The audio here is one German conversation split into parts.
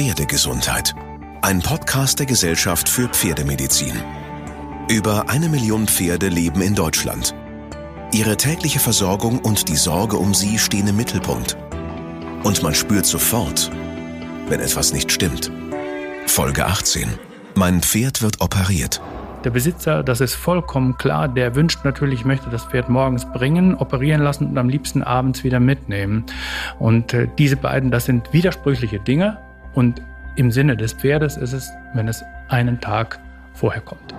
Pferdegesundheit. Ein Podcast der Gesellschaft für Pferdemedizin. Über eine Million Pferde leben in Deutschland. Ihre tägliche Versorgung und die Sorge um sie stehen im Mittelpunkt. Und man spürt sofort, wenn etwas nicht stimmt. Folge 18. Mein Pferd wird operiert. Der Besitzer, das ist vollkommen klar, der wünscht natürlich, möchte das Pferd morgens bringen, operieren lassen und am liebsten abends wieder mitnehmen. Und äh, diese beiden, das sind widersprüchliche Dinge. Und im Sinne des Pferdes ist es, wenn es einen Tag vorher kommt.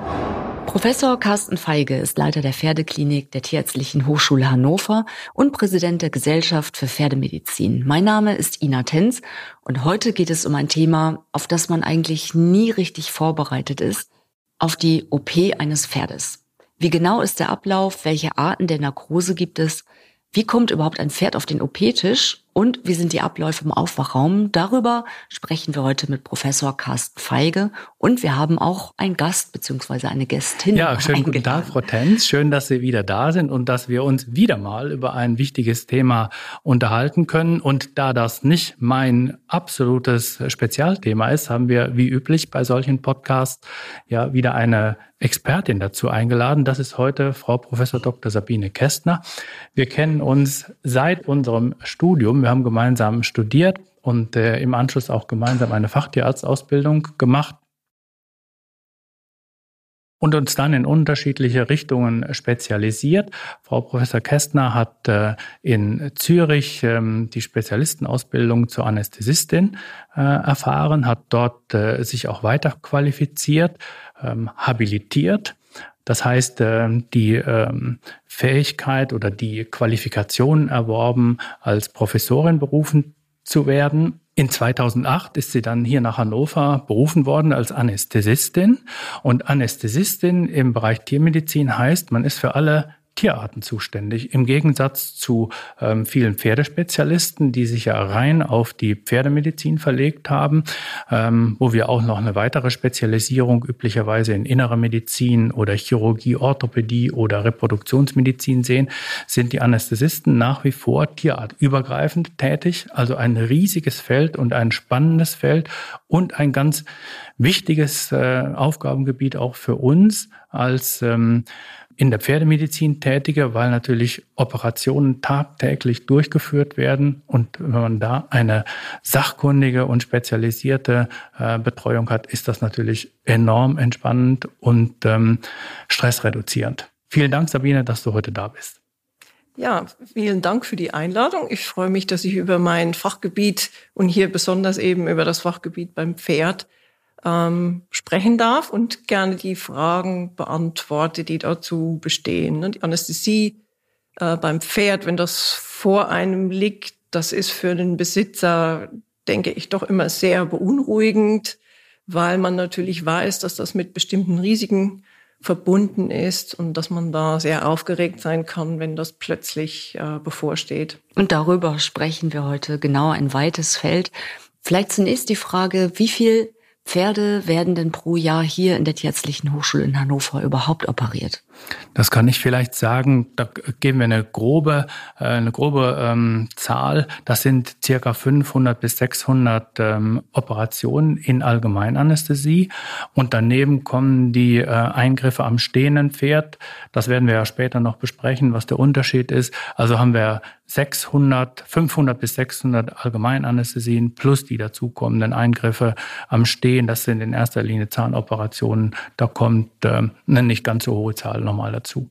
Professor Carsten Feige ist Leiter der Pferdeklinik der Tierärztlichen Hochschule Hannover und Präsident der Gesellschaft für Pferdemedizin. Mein Name ist Ina Tenz und heute geht es um ein Thema, auf das man eigentlich nie richtig vorbereitet ist, auf die OP eines Pferdes. Wie genau ist der Ablauf? Welche Arten der Narkose gibt es? Wie kommt überhaupt ein Pferd auf den OP-Tisch? Und wie sind die Abläufe im Aufwachraum? Darüber sprechen wir heute mit Professor Carsten Feige. Und wir haben auch einen Gast bzw. eine Gästin. Ja, schönen guten Tag, Frau Tenz. Schön, dass Sie wieder da sind und dass wir uns wieder mal über ein wichtiges Thema unterhalten können. Und da das nicht mein absolutes Spezialthema ist, haben wir wie üblich bei solchen Podcasts ja wieder eine Expertin dazu eingeladen. Das ist heute Frau Professor Dr. Sabine Kästner. Wir kennen uns seit unserem Studium. Wir haben gemeinsam studiert und äh, im Anschluss auch gemeinsam eine Fachtierarztausbildung gemacht und uns dann in unterschiedliche Richtungen spezialisiert. Frau Professor Kästner hat äh, in Zürich ähm, die Spezialistenausbildung zur Anästhesistin äh, erfahren, hat dort äh, sich auch weiter qualifiziert, ähm, habilitiert. Das heißt, äh, die ähm, Fähigkeit oder die Qualifikation erworben, als Professorin berufen zu werden. In 2008 ist sie dann hier nach Hannover berufen worden als Anästhesistin. Und Anästhesistin im Bereich Tiermedizin heißt, man ist für alle Tierarten zuständig. Im Gegensatz zu ähm, vielen Pferdespezialisten, die sich ja rein auf die Pferdemedizin verlegt haben, ähm, wo wir auch noch eine weitere Spezialisierung üblicherweise in innerer Medizin oder Chirurgie, Orthopädie oder Reproduktionsmedizin sehen, sind die Anästhesisten nach wie vor tierartübergreifend tätig. Also ein riesiges Feld und ein spannendes Feld und ein ganz wichtiges äh, Aufgabengebiet auch für uns als ähm, in der Pferdemedizin tätige, weil natürlich Operationen tagtäglich durchgeführt werden. Und wenn man da eine sachkundige und spezialisierte äh, Betreuung hat, ist das natürlich enorm entspannend und ähm, stressreduzierend. Vielen Dank, Sabine, dass du heute da bist. Ja, vielen Dank für die Einladung. Ich freue mich, dass ich über mein Fachgebiet und hier besonders eben über das Fachgebiet beim Pferd ähm, sprechen darf und gerne die Fragen beantworte, die dazu bestehen. Die Anästhesie äh, beim Pferd, wenn das vor einem liegt, das ist für den Besitzer, denke ich, doch immer sehr beunruhigend, weil man natürlich weiß, dass das mit bestimmten Risiken verbunden ist und dass man da sehr aufgeregt sein kann, wenn das plötzlich äh, bevorsteht. Und darüber sprechen wir heute genau ein weites Feld. Vielleicht zunächst die Frage, wie viel Pferde werden denn pro Jahr hier in der Tierärztlichen Hochschule in Hannover überhaupt operiert? Das kann ich vielleicht sagen. Da geben wir eine grobe, äh, eine grobe ähm, Zahl. Das sind circa 500 bis 600 ähm, Operationen in Allgemeinanästhesie. Und daneben kommen die äh, Eingriffe am stehenden Pferd. Das werden wir ja später noch besprechen, was der Unterschied ist. Also haben wir 600, 500 bis 600 Allgemeinanästhesien plus die dazukommenden Eingriffe am Stehen. Das sind in erster Linie Zahnoperationen. Da kommt äh, eine nicht ganz so hohe Zahl nochmal dazu.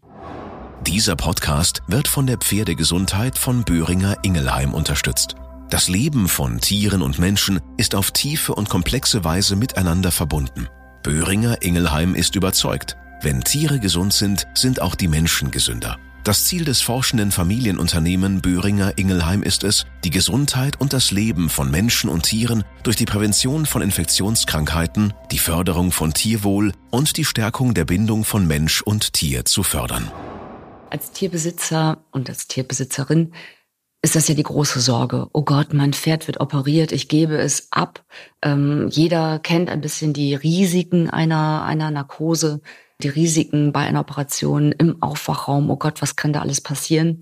Dieser Podcast wird von der Pferdegesundheit von Böhringer Ingelheim unterstützt. Das Leben von Tieren und Menschen ist auf tiefe und komplexe Weise miteinander verbunden. Böhringer Ingelheim ist überzeugt, wenn Tiere gesund sind, sind auch die Menschen gesünder. Das Ziel des forschenden Familienunternehmen Böhringer Ingelheim ist es, die Gesundheit und das Leben von Menschen und Tieren durch die Prävention von Infektionskrankheiten, die Förderung von Tierwohl und die Stärkung der Bindung von Mensch und Tier zu fördern. Als Tierbesitzer und als Tierbesitzerin ist das ja die große Sorge. Oh Gott, mein Pferd wird operiert, ich gebe es ab. Ähm, jeder kennt ein bisschen die Risiken einer, einer Narkose die Risiken bei einer Operation im Aufwachraum. Oh Gott, was kann da alles passieren?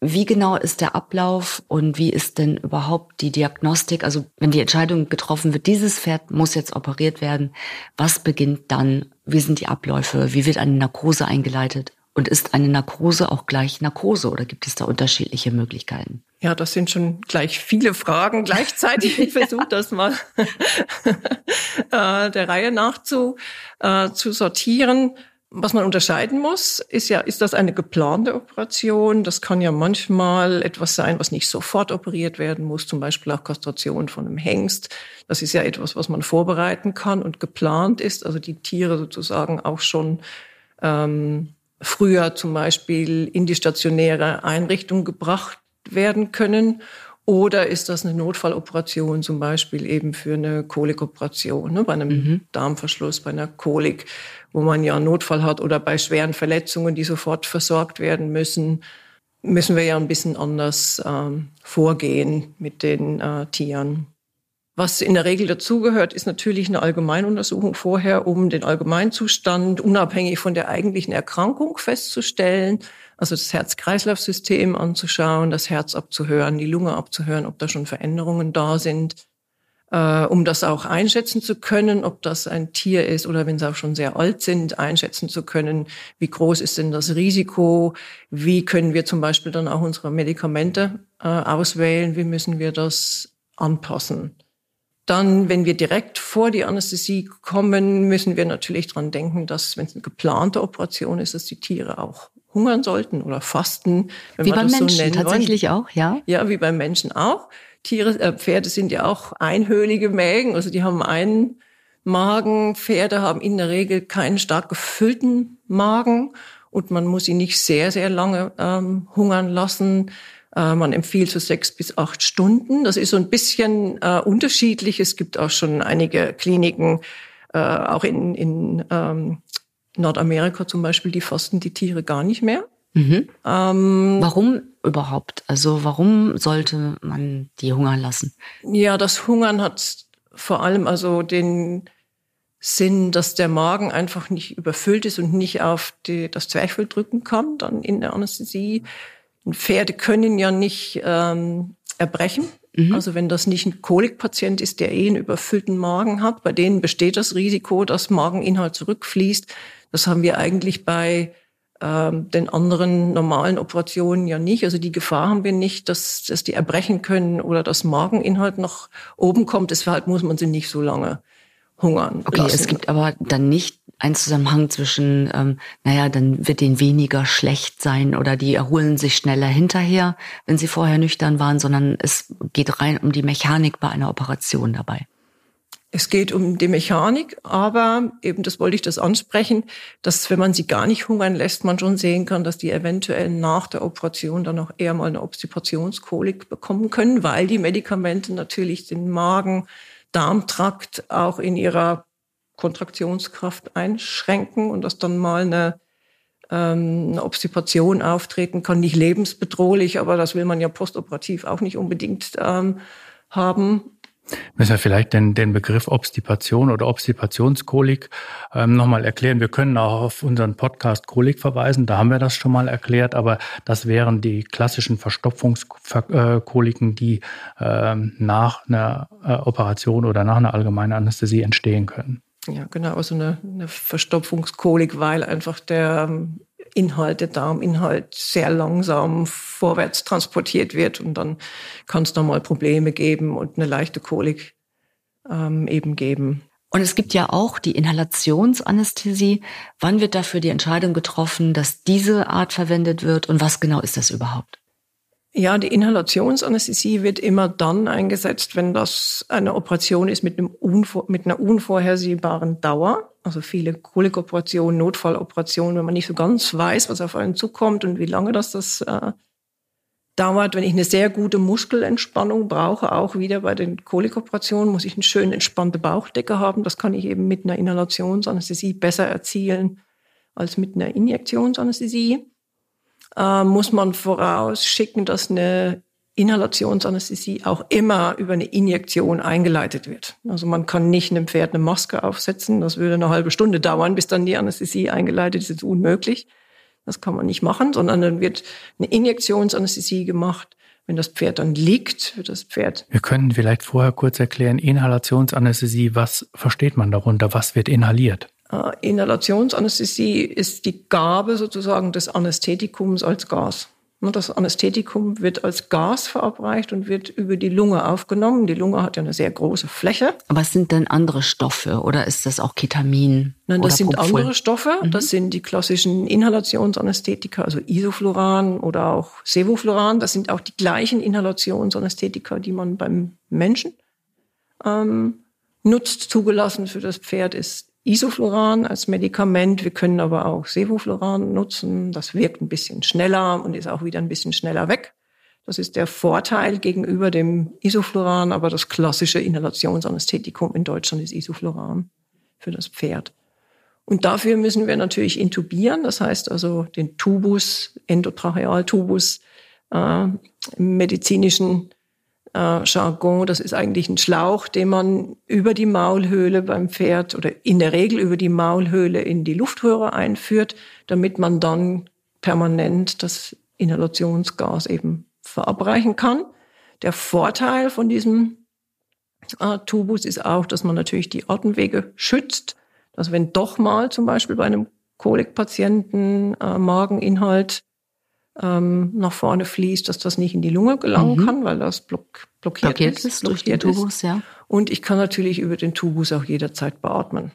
Wie genau ist der Ablauf und wie ist denn überhaupt die Diagnostik? Also wenn die Entscheidung getroffen wird, dieses Pferd muss jetzt operiert werden, was beginnt dann? Wie sind die Abläufe? Wie wird eine Narkose eingeleitet? Und ist eine Narkose auch gleich Narkose oder gibt es da unterschiedliche Möglichkeiten? Ja, das sind schon gleich viele Fragen gleichzeitig. Ich versuche das mal äh, der Reihe nach zu, äh, zu sortieren. Was man unterscheiden muss, ist ja, ist das eine geplante Operation? Das kann ja manchmal etwas sein, was nicht sofort operiert werden muss, zum Beispiel auch Kastration von einem Hengst. Das ist ja etwas, was man vorbereiten kann und geplant ist, also die Tiere sozusagen auch schon ähm, früher zum Beispiel in die stationäre Einrichtung gebracht werden können oder ist das eine Notfalloperation, zum Beispiel eben für eine Kolikoperation, ne, bei einem mhm. Darmverschluss, bei einer Kolik, wo man ja einen Notfall hat oder bei schweren Verletzungen, die sofort versorgt werden müssen, müssen wir ja ein bisschen anders ähm, vorgehen mit den äh, Tieren. Was in der Regel dazugehört, ist natürlich eine Allgemeinuntersuchung vorher, um den Allgemeinzustand unabhängig von der eigentlichen Erkrankung festzustellen. Also das Herz-Kreislauf-System anzuschauen, das Herz abzuhören, die Lunge abzuhören, ob da schon Veränderungen da sind, äh, um das auch einschätzen zu können, ob das ein Tier ist oder wenn sie auch schon sehr alt sind, einschätzen zu können, wie groß ist denn das Risiko, wie können wir zum Beispiel dann auch unsere Medikamente äh, auswählen, wie müssen wir das anpassen. Dann, wenn wir direkt vor die Anästhesie kommen, müssen wir natürlich dran denken, dass, wenn es eine geplante Operation ist, dass die Tiere auch hungern sollten oder fasten. Wenn wie beim Menschen so tatsächlich wollen. auch, ja? Ja, wie beim Menschen auch. Tiere, äh, Pferde sind ja auch einhöhlige Mägen, also die haben einen Magen. Pferde haben in der Regel keinen stark gefüllten Magen und man muss sie nicht sehr, sehr lange ähm, hungern lassen. Äh, man empfiehlt so sechs bis acht Stunden. Das ist so ein bisschen äh, unterschiedlich. Es gibt auch schon einige Kliniken, äh, auch in, in ähm, Nordamerika zum Beispiel, die fasten die Tiere gar nicht mehr. Mhm. Ähm, warum überhaupt? Also warum sollte man die hungern lassen? Ja, das Hungern hat vor allem also den Sinn, dass der Magen einfach nicht überfüllt ist und nicht auf die, das Zwerchfell drücken kann, dann in der Anästhesie. Pferde können ja nicht ähm, erbrechen. Mhm. Also wenn das nicht ein Kolikpatient ist, der eh einen überfüllten Magen hat, bei denen besteht das Risiko, dass Mageninhalt zurückfließt. Das haben wir eigentlich bei ähm, den anderen normalen Operationen ja nicht. Also die Gefahr haben wir nicht, dass, dass die erbrechen können oder dass Mageninhalt nach oben kommt. Deshalb muss man sie nicht so lange hungern. Okay, lassen. es gibt aber dann nicht einen Zusammenhang zwischen, ähm, naja, dann wird denen weniger schlecht sein oder die erholen sich schneller hinterher, wenn sie vorher nüchtern waren, sondern es geht rein um die Mechanik bei einer Operation dabei. Es geht um die Mechanik, aber eben das wollte ich das ansprechen, dass wenn man sie gar nicht hungern lässt, man schon sehen kann, dass die eventuell nach der Operation dann auch eher mal eine Obstipationskolik bekommen können, weil die Medikamente natürlich den Magen, Darmtrakt auch in ihrer Kontraktionskraft einschränken und dass dann mal eine, ähm, eine Obstipation auftreten kann, nicht lebensbedrohlich, aber das will man ja postoperativ auch nicht unbedingt ähm, haben. Müssen wir vielleicht den, den Begriff Obstipation oder Obstipationskolik ähm, nochmal erklären. Wir können auch auf unseren Podcast Kolik verweisen, da haben wir das schon mal erklärt, aber das wären die klassischen Verstopfungskoliken, die ähm, nach einer äh, Operation oder nach einer allgemeinen Anästhesie entstehen können. Ja, genau, also eine, eine Verstopfungskolik, weil einfach der ähm, Inhalt, der Darminhalt sehr langsam vorwärts transportiert wird und dann kann es da mal Probleme geben und eine leichte Kolik ähm, eben geben. Und es gibt ja auch die Inhalationsanästhesie. Wann wird dafür die Entscheidung getroffen, dass diese Art verwendet wird und was genau ist das überhaupt? Ja, die Inhalationsanästhesie wird immer dann eingesetzt, wenn das eine Operation ist mit, einem Unvor mit einer unvorhersehbaren Dauer. Also viele Kolikoperationen, Notfalloperationen, wenn man nicht so ganz weiß, was auf einen zukommt und wie lange das, das äh, dauert. Wenn ich eine sehr gute Muskelentspannung brauche, auch wieder bei den Kolikoperationen, muss ich eine schön entspannte Bauchdecke haben. Das kann ich eben mit einer Inhalationsanästhesie besser erzielen als mit einer Injektionsanästhesie äh, muss man vorausschicken, dass eine Inhalationsanästhesie auch immer über eine Injektion eingeleitet wird. Also man kann nicht einem Pferd eine Maske aufsetzen. Das würde eine halbe Stunde dauern, bis dann die Anästhesie eingeleitet ist. Das ist unmöglich. Das kann man nicht machen, sondern dann wird eine Injektionsanästhesie gemacht. Wenn das Pferd dann liegt, wird das Pferd. Wir können vielleicht vorher kurz erklären, Inhalationsanästhesie, was versteht man darunter? Was wird inhaliert? Äh, Inhalationsanästhesie ist die Gabe sozusagen des Anästhetikums als Gas. Das Anästhetikum wird als Gas verabreicht und wird über die Lunge aufgenommen. Die Lunge hat ja eine sehr große Fläche. Aber was sind denn andere Stoffe oder ist das auch Ketamin? Nein, das sind Propofol? andere Stoffe. Mhm. Das sind die klassischen Inhalationsanästhetika, also Isofluran oder auch Sevofluran. Das sind auch die gleichen Inhalationsanästhetika, die man beim Menschen ähm, nutzt. Zugelassen für das Pferd ist Isofluran als Medikament. Wir können aber auch Sevofluran nutzen. Das wirkt ein bisschen schneller und ist auch wieder ein bisschen schneller weg. Das ist der Vorteil gegenüber dem Isofluran, aber das klassische Inhalationsanästhetikum in Deutschland ist Isofluran für das Pferd. Und dafür müssen wir natürlich intubieren, das heißt also den Tubus, Endotrachealtubus äh, medizinischen äh, Jargon. Das ist eigentlich ein Schlauch, den man über die Maulhöhle beim Pferd oder in der Regel über die Maulhöhle in die Luftröhre einführt, damit man dann permanent das Inhalationsgas eben verabreichen kann. Der Vorteil von diesem äh, Tubus ist auch, dass man natürlich die Atemwege schützt, dass wenn doch mal zum Beispiel bei einem Kolikpatienten äh, Mageninhalt ähm, nach vorne fließt, dass das nicht in die Lunge gelangen mhm. kann, weil das block, blockiert, blockiert ist, ist durch den Tubus, ja. Und ich kann natürlich über den Tubus auch jederzeit beatmen.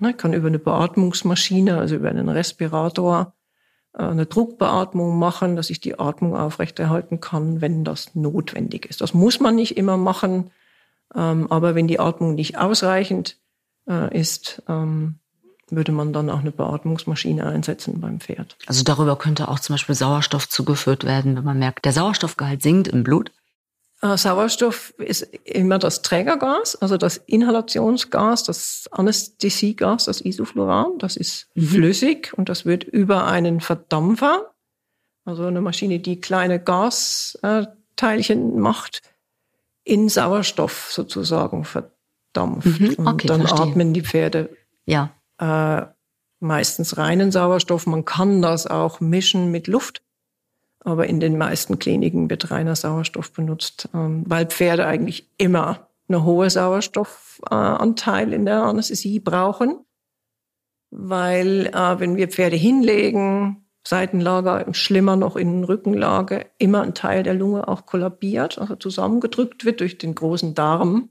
Ich kann über eine Beatmungsmaschine, also über einen Respirator, äh, eine Druckbeatmung machen, dass ich die Atmung aufrechterhalten kann, wenn das notwendig ist. Das muss man nicht immer machen, ähm, aber wenn die Atmung nicht ausreichend äh, ist, ähm, würde man dann auch eine Beatmungsmaschine einsetzen beim Pferd. Also darüber könnte auch zum Beispiel Sauerstoff zugeführt werden, wenn man merkt, der Sauerstoffgehalt sinkt im Blut. Äh, Sauerstoff ist immer das Trägergas, also das Inhalationsgas, das Anästhesiegas, das Isofluran. Das ist mhm. flüssig und das wird über einen Verdampfer, also eine Maschine, die kleine Gasteilchen macht, in Sauerstoff sozusagen verdampft. Mhm. Okay, und dann verstehe. atmen die Pferde ja äh, meistens reinen Sauerstoff. Man kann das auch mischen mit Luft, aber in den meisten Kliniken wird reiner Sauerstoff benutzt, ähm, weil Pferde eigentlich immer eine hohe Sauerstoffanteil in der Anästhesie brauchen, weil äh, wenn wir Pferde hinlegen, Seitenlager, schlimmer noch in Rückenlage, immer ein Teil der Lunge auch kollabiert, also zusammengedrückt wird durch den großen Darm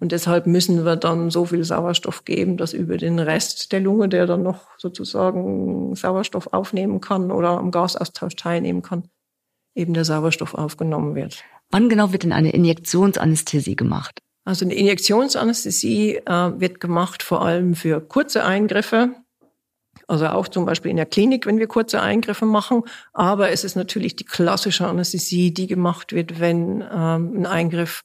und deshalb müssen wir dann so viel Sauerstoff geben, dass über den Rest der Lunge, der dann noch sozusagen Sauerstoff aufnehmen kann oder am Gasaustausch teilnehmen kann, eben der Sauerstoff aufgenommen wird. Wann genau wird denn eine Injektionsanästhesie gemacht? Also eine Injektionsanästhesie äh, wird gemacht vor allem für kurze Eingriffe, also auch zum Beispiel in der Klinik, wenn wir kurze Eingriffe machen. Aber es ist natürlich die klassische Anästhesie, die gemacht wird, wenn ähm, ein Eingriff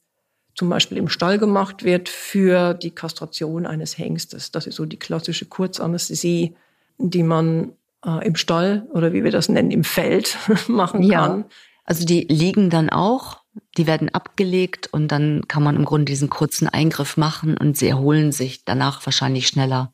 zum Beispiel im Stall gemacht wird für die Kastration eines Hengstes. Das ist so die klassische Kurzanästhesie, die man äh, im Stall oder wie wir das nennen, im Feld machen ja. kann. Also die liegen dann auch, die werden abgelegt und dann kann man im Grunde diesen kurzen Eingriff machen und sie erholen sich danach wahrscheinlich schneller.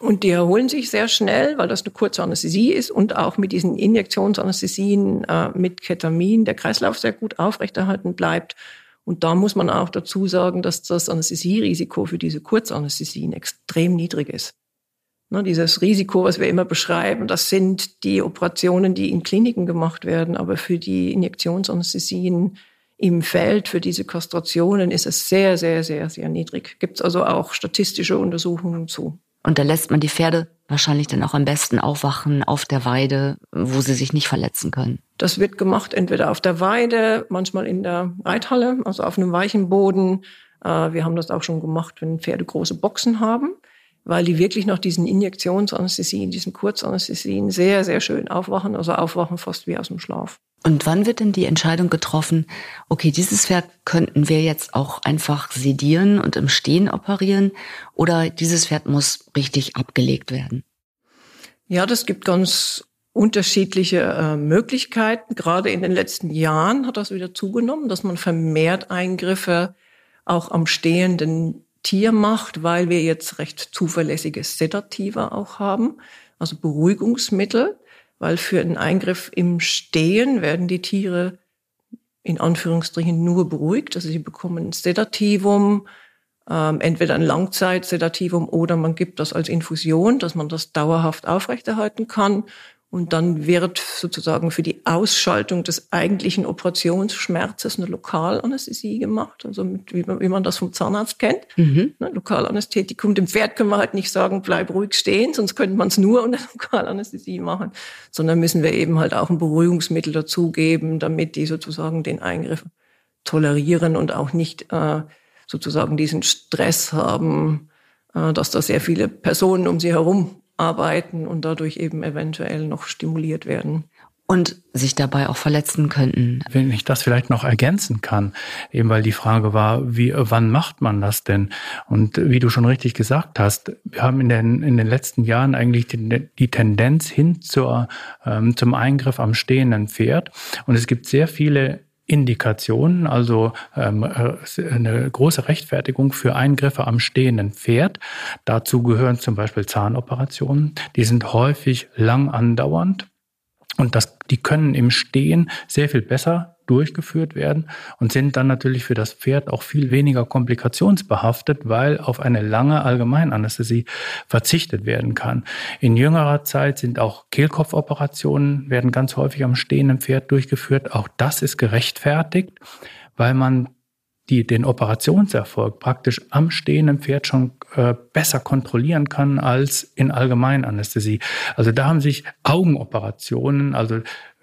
Und die erholen sich sehr schnell, weil das eine kurze Anästhesie ist und auch mit diesen Injektionsanästhesien äh, mit Ketamin der Kreislauf sehr gut aufrechterhalten bleibt. Und da muss man auch dazu sagen, dass das Anästhesierisiko für diese Kurzanästhesien extrem niedrig ist. Ne, dieses Risiko, was wir immer beschreiben, das sind die Operationen, die in Kliniken gemacht werden, aber für die Injektionsanästhesien im Feld, für diese Kastrationen ist es sehr, sehr, sehr, sehr niedrig. Gibt es also auch statistische Untersuchungen zu. Und da lässt man die Pferde wahrscheinlich dann auch am besten aufwachen auf der Weide, wo sie sich nicht verletzen können. Das wird gemacht entweder auf der Weide, manchmal in der Reithalle, also auf einem weichen Boden. Äh, wir haben das auch schon gemacht, wenn Pferde große Boxen haben, weil die wirklich nach diesen Injektionsanästhesien, diesen Kurzanästhesien sehr, sehr schön aufwachen, also aufwachen fast wie aus dem Schlaf. Und wann wird denn die Entscheidung getroffen, okay, dieses Pferd könnten wir jetzt auch einfach sedieren und im Stehen operieren oder dieses Pferd muss richtig abgelegt werden? Ja, das gibt ganz unterschiedliche äh, Möglichkeiten. Gerade in den letzten Jahren hat das wieder zugenommen, dass man vermehrt Eingriffe auch am stehenden Tier macht, weil wir jetzt recht zuverlässige Sedative auch haben, also Beruhigungsmittel weil für einen Eingriff im Stehen werden die Tiere in Anführungsstrichen nur beruhigt. Also sie bekommen ein Sedativum, ähm, entweder ein Langzeitsedativum oder man gibt das als Infusion, dass man das dauerhaft aufrechterhalten kann. Und dann wird sozusagen für die Ausschaltung des eigentlichen Operationsschmerzes eine Lokalanästhesie gemacht, also mit, wie, man, wie man das vom Zahnarzt kennt. Mhm. Ne, Lokalanästhetikum. Dem Pferd können wir halt nicht sagen, bleib ruhig stehen, sonst könnte man es nur unter Lokalanästhesie machen, sondern müssen wir eben halt auch ein Beruhigungsmittel dazugeben, damit die sozusagen den Eingriff tolerieren und auch nicht äh, sozusagen diesen Stress haben, äh, dass da sehr viele Personen um sie herum arbeiten und dadurch eben eventuell noch stimuliert werden und sich dabei auch verletzen könnten. Wenn ich das vielleicht noch ergänzen kann, eben weil die Frage war, wie, wann macht man das denn? Und wie du schon richtig gesagt hast, wir haben in den, in den letzten Jahren eigentlich die, die Tendenz hin zur, ähm, zum Eingriff am stehenden Pferd. Und es gibt sehr viele Indikationen, also ähm, äh, eine große Rechtfertigung für Eingriffe am stehenden Pferd. Dazu gehören zum Beispiel Zahnoperationen. Die sind häufig lang andauernd und das, die können im Stehen sehr viel besser durchgeführt werden und sind dann natürlich für das Pferd auch viel weniger komplikationsbehaftet, weil auf eine lange Allgemeinanästhesie verzichtet werden kann. In jüngerer Zeit sind auch Kehlkopfoperationen, werden ganz häufig am stehenden Pferd durchgeführt. Auch das ist gerechtfertigt, weil man die den Operationserfolg praktisch am stehenden Pferd schon äh, besser kontrollieren kann als in Allgemeinanästhesie. Also da haben sich Augenoperationen, also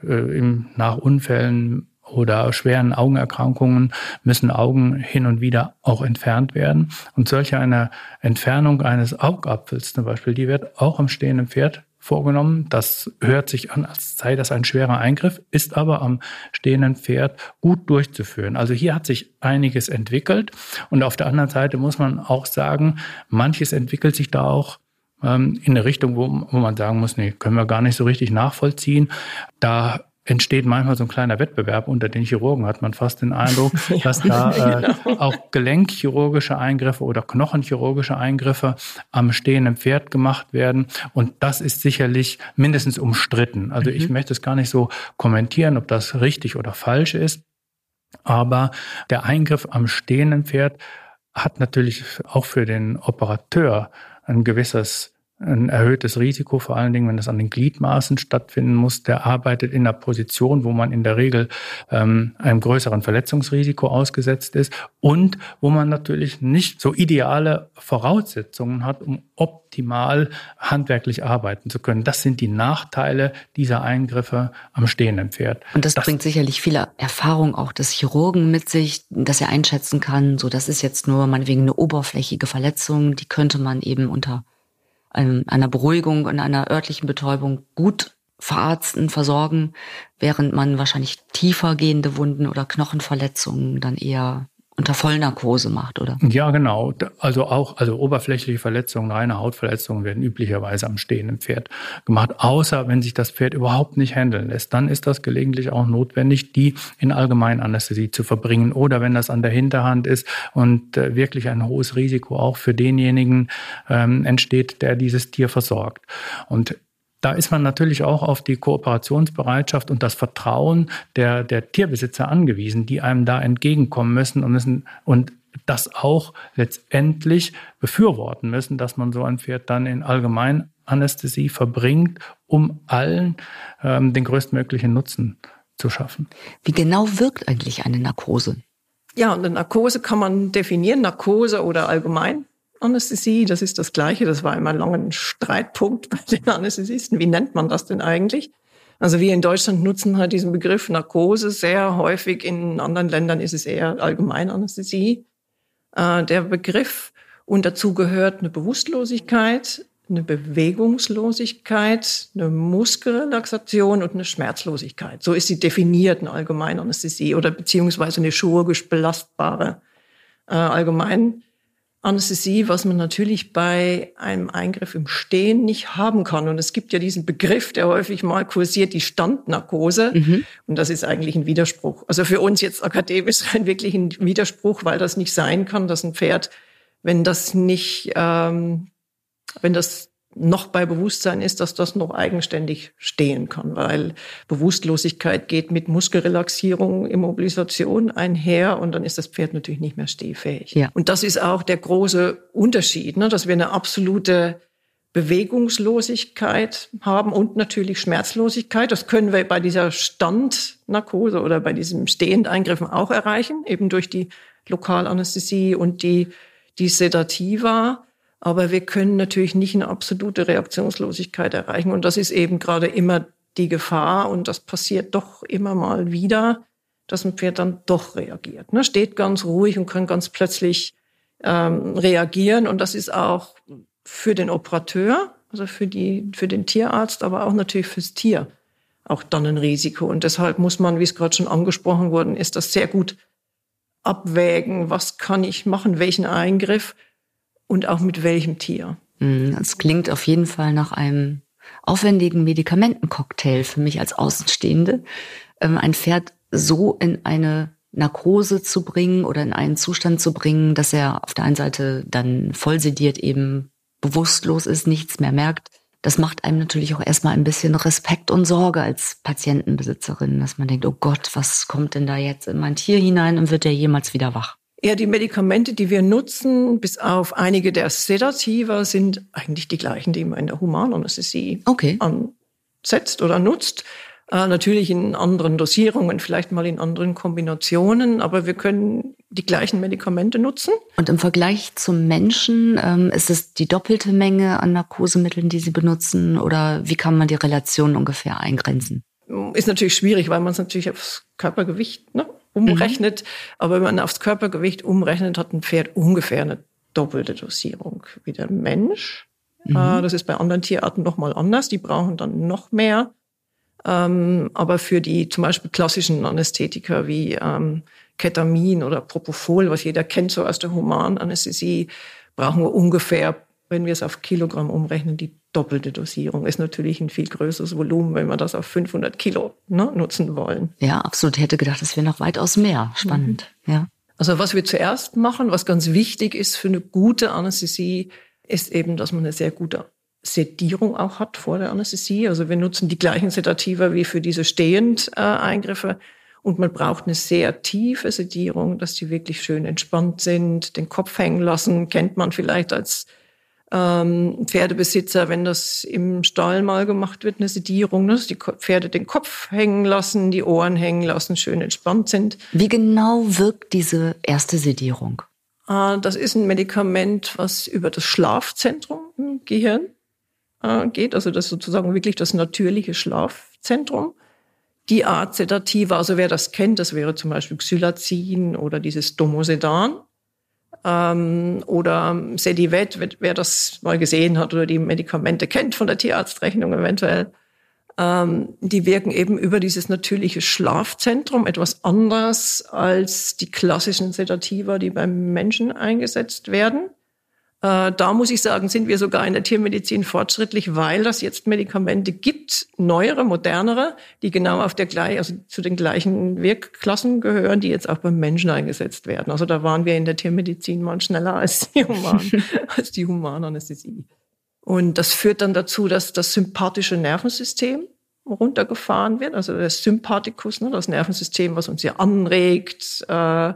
äh, im, nach Unfällen oder schweren Augenerkrankungen müssen Augen hin und wieder auch entfernt werden. Und solche eine Entfernung eines Augapfels zum Beispiel, die wird auch am stehenden Pferd vorgenommen. Das hört sich an, als sei das ein schwerer Eingriff, ist aber am stehenden Pferd gut durchzuführen. Also hier hat sich einiges entwickelt. Und auf der anderen Seite muss man auch sagen, manches entwickelt sich da auch ähm, in eine Richtung, wo, wo man sagen muss, nee, können wir gar nicht so richtig nachvollziehen. Da entsteht manchmal so ein kleiner Wettbewerb unter den Chirurgen, hat man fast den Eindruck, ja, dass da äh, genau. auch gelenkchirurgische Eingriffe oder knochenchirurgische Eingriffe am stehenden Pferd gemacht werden. Und das ist sicherlich mindestens umstritten. Also mhm. ich möchte es gar nicht so kommentieren, ob das richtig oder falsch ist. Aber der Eingriff am stehenden Pferd hat natürlich auch für den Operateur ein gewisses ein erhöhtes Risiko, vor allen Dingen, wenn es an den Gliedmaßen stattfinden muss. Der arbeitet in einer Position, wo man in der Regel ähm, einem größeren Verletzungsrisiko ausgesetzt ist und wo man natürlich nicht so ideale Voraussetzungen hat, um optimal handwerklich arbeiten zu können. Das sind die Nachteile dieser Eingriffe am stehenden Pferd. Und das, das bringt sicherlich viele Erfahrung auch des Chirurgen mit sich, dass er einschätzen kann, so das ist jetzt nur meinetwegen eine oberflächige Verletzung, die könnte man eben unter einer Beruhigung und einer örtlichen Betäubung gut verarzten, versorgen, während man wahrscheinlich tiefer gehende Wunden oder Knochenverletzungen dann eher unter Vollnarkose macht, oder? Ja, genau. Also auch, also oberflächliche Verletzungen, reine Hautverletzungen werden üblicherweise am stehenden Pferd gemacht, außer wenn sich das Pferd überhaupt nicht handeln lässt. Dann ist das gelegentlich auch notwendig, die in Allgemeinanästhesie zu verbringen oder wenn das an der Hinterhand ist und äh, wirklich ein hohes Risiko auch für denjenigen ähm, entsteht, der dieses Tier versorgt. Und da ist man natürlich auch auf die Kooperationsbereitschaft und das Vertrauen der, der Tierbesitzer angewiesen, die einem da entgegenkommen müssen und müssen und das auch letztendlich befürworten müssen, dass man so ein Pferd dann in Allgemeinanästhesie verbringt, um allen ähm, den größtmöglichen Nutzen zu schaffen. Wie genau wirkt eigentlich eine Narkose? Ja, eine Narkose kann man definieren, Narkose oder allgemein. Anästhesie, das ist das Gleiche. Das war immer lange ein Streitpunkt bei den Anästhesisten. Wie nennt man das denn eigentlich? Also wir in Deutschland nutzen halt diesen Begriff Narkose sehr häufig. In anderen Ländern ist es eher Allgemeinanästhesie. Äh, der Begriff und dazu gehört eine Bewusstlosigkeit, eine Bewegungslosigkeit, eine Muskelrelaxation und eine Schmerzlosigkeit. So ist sie definiert, eine Allgemeinanästhesie oder beziehungsweise eine chirurgisch belastbare äh, Allgemein Anästhesie, was man natürlich bei einem Eingriff im Stehen nicht haben kann. Und es gibt ja diesen Begriff, der häufig mal kursiert, die Standnarkose. Mhm. Und das ist eigentlich ein Widerspruch. Also für uns jetzt akademisch ein wirklich ein Widerspruch, weil das nicht sein kann, dass ein Pferd, wenn das nicht, ähm, wenn das noch bei Bewusstsein ist, dass das noch eigenständig stehen kann, weil Bewusstlosigkeit geht mit Muskelrelaxierung, Immobilisation einher und dann ist das Pferd natürlich nicht mehr stehfähig. Ja. Und das ist auch der große Unterschied, ne, dass wir eine absolute Bewegungslosigkeit haben und natürlich Schmerzlosigkeit. Das können wir bei dieser Standnarkose oder bei diesem Stehendeingriffen auch erreichen, eben durch die Lokalanästhesie und die, die Sedativa. Aber wir können natürlich nicht eine absolute Reaktionslosigkeit erreichen. Und das ist eben gerade immer die Gefahr. Und das passiert doch immer mal wieder, dass ein Pferd dann doch reagiert. Ne? Steht ganz ruhig und kann ganz plötzlich ähm, reagieren. Und das ist auch für den Operateur, also für, die, für den Tierarzt, aber auch natürlich fürs Tier auch dann ein Risiko. Und deshalb muss man, wie es gerade schon angesprochen worden ist, das sehr gut abwägen. Was kann ich machen? Welchen Eingriff? Und auch mit welchem Tier. Mhm, es klingt auf jeden Fall nach einem aufwendigen Medikamentencocktail für mich als Außenstehende. Ähm, ein Pferd so in eine Narkose zu bringen oder in einen Zustand zu bringen, dass er auf der einen Seite dann voll sediert eben bewusstlos ist, nichts mehr merkt. Das macht einem natürlich auch erstmal ein bisschen Respekt und Sorge als Patientenbesitzerin, dass man denkt, oh Gott, was kommt denn da jetzt in mein Tier hinein und wird der jemals wieder wach? Ja, die Medikamente, die wir nutzen, bis auf einige der Sedativa, sind eigentlich die gleichen, die man in der Humananästhesie okay. ansetzt oder nutzt. Äh, natürlich in anderen Dosierungen, vielleicht mal in anderen Kombinationen, aber wir können die gleichen Medikamente nutzen. Und im Vergleich zum Menschen, ähm, ist es die doppelte Menge an Narkosemitteln, die Sie benutzen, oder wie kann man die Relation ungefähr eingrenzen? Ist natürlich schwierig, weil man es natürlich aufs Körpergewicht ne, umrechnet. Mhm. Aber wenn man aufs Körpergewicht umrechnet, hat ein Pferd ungefähr eine doppelte Dosierung wie der Mensch. Mhm. Äh, das ist bei anderen Tierarten nochmal anders. Die brauchen dann noch mehr. Ähm, aber für die zum Beispiel klassischen Anästhetika wie ähm, Ketamin oder Propofol, was jeder kennt so aus der Humananästhesie, brauchen wir ungefähr, wenn wir es auf Kilogramm umrechnen, die doppelte Dosierung ist natürlich ein viel größeres Volumen, wenn wir das auf 500 Kilo ne, nutzen wollen. Ja, absolut. Ich hätte gedacht, das wäre noch weitaus mehr. Spannend. Mhm. Ja. Also was wir zuerst machen, was ganz wichtig ist für eine gute Anästhesie, ist eben, dass man eine sehr gute Sedierung auch hat vor der Anästhesie. Also wir nutzen die gleichen Sedativa wie für diese Stehend-Eingriffe. Und man braucht eine sehr tiefe Sedierung, dass die wirklich schön entspannt sind, den Kopf hängen lassen, kennt man vielleicht als ähm, Pferdebesitzer, wenn das im Stall mal gemacht wird, eine Sedierung, ne, dass die Pferde den Kopf hängen lassen, die Ohren hängen lassen, schön entspannt sind. Wie genau wirkt diese erste Sedierung? Äh, das ist ein Medikament, was über das Schlafzentrum im Gehirn äh, geht. Also das ist sozusagen wirklich das natürliche Schlafzentrum. Die Art Sedativa, also wer das kennt, das wäre zum Beispiel Xylazin oder dieses Domosedan ähm, oder Sedivet, wer das mal gesehen hat oder die Medikamente kennt von der Tierarztrechnung eventuell, ähm, die wirken eben über dieses natürliche Schlafzentrum etwas anders als die klassischen Sedativa, die beim Menschen eingesetzt werden. Äh, da muss ich sagen, sind wir sogar in der Tiermedizin fortschrittlich, weil das jetzt Medikamente gibt, neuere, modernere, die genau auf der gleichen, also zu den gleichen Wirkklassen gehören, die jetzt auch beim Menschen eingesetzt werden. Also da waren wir in der Tiermedizin mal schneller als die Human, als die Humananästhesie. Und das führt dann dazu, dass das sympathische Nervensystem runtergefahren wird, also der Sympathikus, ne, das Nervensystem, was uns ja anregt, äh,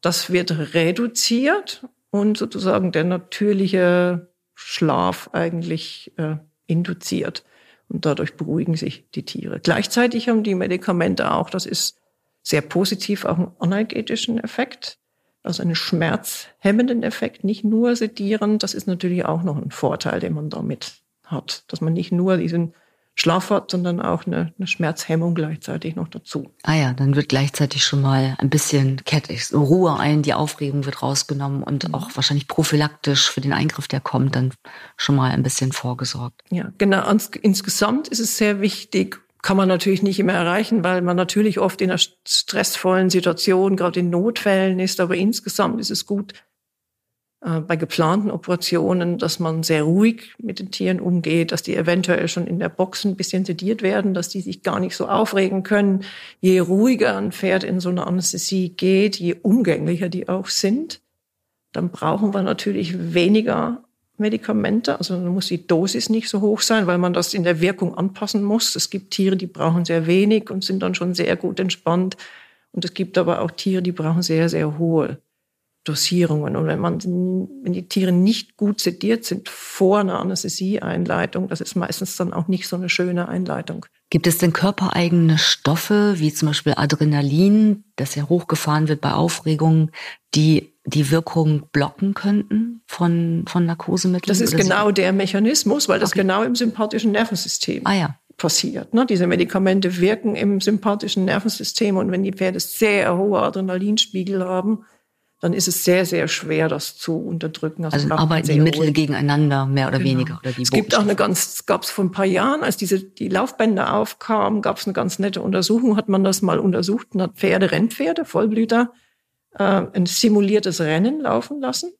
das wird reduziert und sozusagen der natürliche Schlaf eigentlich äh, induziert. Und dadurch beruhigen sich die Tiere. Gleichzeitig haben die Medikamente auch, das ist sehr positiv, auch einen analgetischen Effekt, also einen schmerzhemmenden Effekt, nicht nur sedierend. Das ist natürlich auch noch ein Vorteil, den man damit hat, dass man nicht nur diesen Schlaf hat, sondern auch eine, eine Schmerzhemmung gleichzeitig noch dazu. Ah ja, dann wird gleichzeitig schon mal ein bisschen kettig, Ruhe ein, die Aufregung wird rausgenommen und mhm. auch wahrscheinlich prophylaktisch für den Eingriff, der kommt, dann schon mal ein bisschen vorgesorgt. Ja, genau. Insgesamt ist es sehr wichtig, kann man natürlich nicht immer erreichen, weil man natürlich oft in einer stressvollen Situation, gerade in Notfällen ist, aber insgesamt ist es gut, bei geplanten Operationen, dass man sehr ruhig mit den Tieren umgeht, dass die eventuell schon in der Box ein bisschen sediert werden, dass die sich gar nicht so aufregen können. Je ruhiger ein Pferd in so eine Anästhesie geht, je umgänglicher die auch sind, dann brauchen wir natürlich weniger Medikamente. Also dann muss die Dosis nicht so hoch sein, weil man das in der Wirkung anpassen muss. Es gibt Tiere, die brauchen sehr wenig und sind dann schon sehr gut entspannt. Und es gibt aber auch Tiere, die brauchen sehr, sehr hohe Dosierungen. Und wenn man, wenn die Tiere nicht gut sediert sind vor einer Anästhesieeinleitung, das ist meistens dann auch nicht so eine schöne Einleitung. Gibt es denn körpereigene Stoffe, wie zum Beispiel Adrenalin, das ja hochgefahren wird bei Aufregungen, die die Wirkung blocken könnten von, von Narkosemitteln? Das ist genau so? der Mechanismus, weil das okay. genau im sympathischen Nervensystem ah, ja. passiert. Ne? Diese Medikamente wirken im sympathischen Nervensystem und wenn die Pferde sehr hohe Adrenalinspiegel haben, dann ist es sehr, sehr schwer, das zu unterdrücken. Also, also arbeiten die Mittel gegeneinander, mehr oder genau. weniger. Oder es gibt auch eine ganz, gab es vor ein paar Jahren, als diese, die Laufbänder aufkamen, gab es eine ganz nette Untersuchung, hat man das mal untersucht und hat Pferde, Rennpferde, Vollblüter, äh, ein simuliertes Rennen laufen lassen